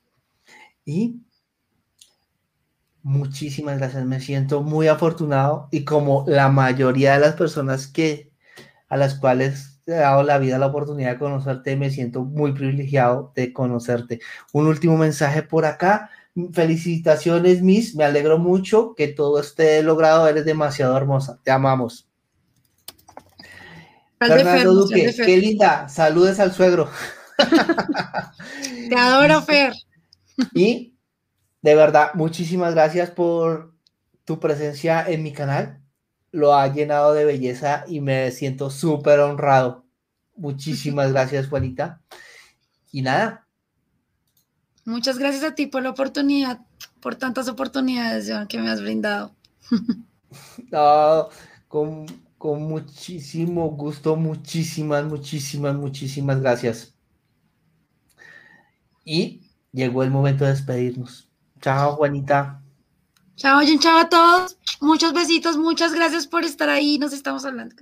y muchísimas gracias, me siento muy afortunado y como la mayoría de las personas que a las cuales dado la vida la oportunidad de conocerte, me siento muy privilegiado de conocerte. Un último mensaje por acá. Felicitaciones, Miss. Me alegro mucho que todo esté logrado. Eres demasiado hermosa. Te amamos. Fernando Duque, qué linda. Saludes al suegro. Te adoro, Fer. Y de verdad, muchísimas gracias por tu presencia en mi canal. Lo ha llenado de belleza y me siento súper honrado. Muchísimas gracias, Juanita. Y nada. Muchas gracias a ti por la oportunidad, por tantas oportunidades que me has brindado. No, con, con muchísimo gusto, muchísimas, muchísimas, muchísimas gracias. Y llegó el momento de despedirnos. Chao, Juanita. Chao, John, chao a todos. Muchos besitos, muchas gracias por estar ahí. Nos estamos hablando.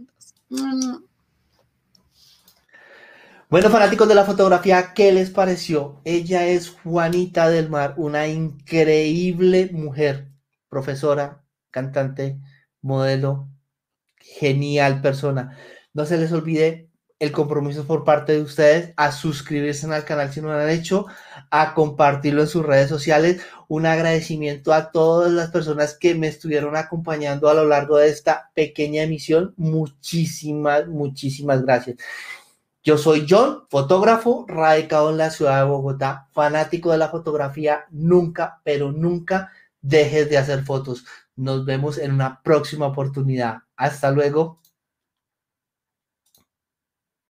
Bueno, fanáticos de la fotografía, ¿qué les pareció? Ella es Juanita del Mar, una increíble mujer, profesora, cantante, modelo, genial persona. No se les olvide el compromiso por parte de ustedes a suscribirse al canal si no lo han hecho, a compartirlo en sus redes sociales. Un agradecimiento a todas las personas que me estuvieron acompañando a lo largo de esta pequeña emisión. Muchísimas, muchísimas gracias. Yo soy John, fotógrafo, radicado en la ciudad de Bogotá, fanático de la fotografía. Nunca, pero nunca dejes de hacer fotos. Nos vemos en una próxima oportunidad. Hasta luego.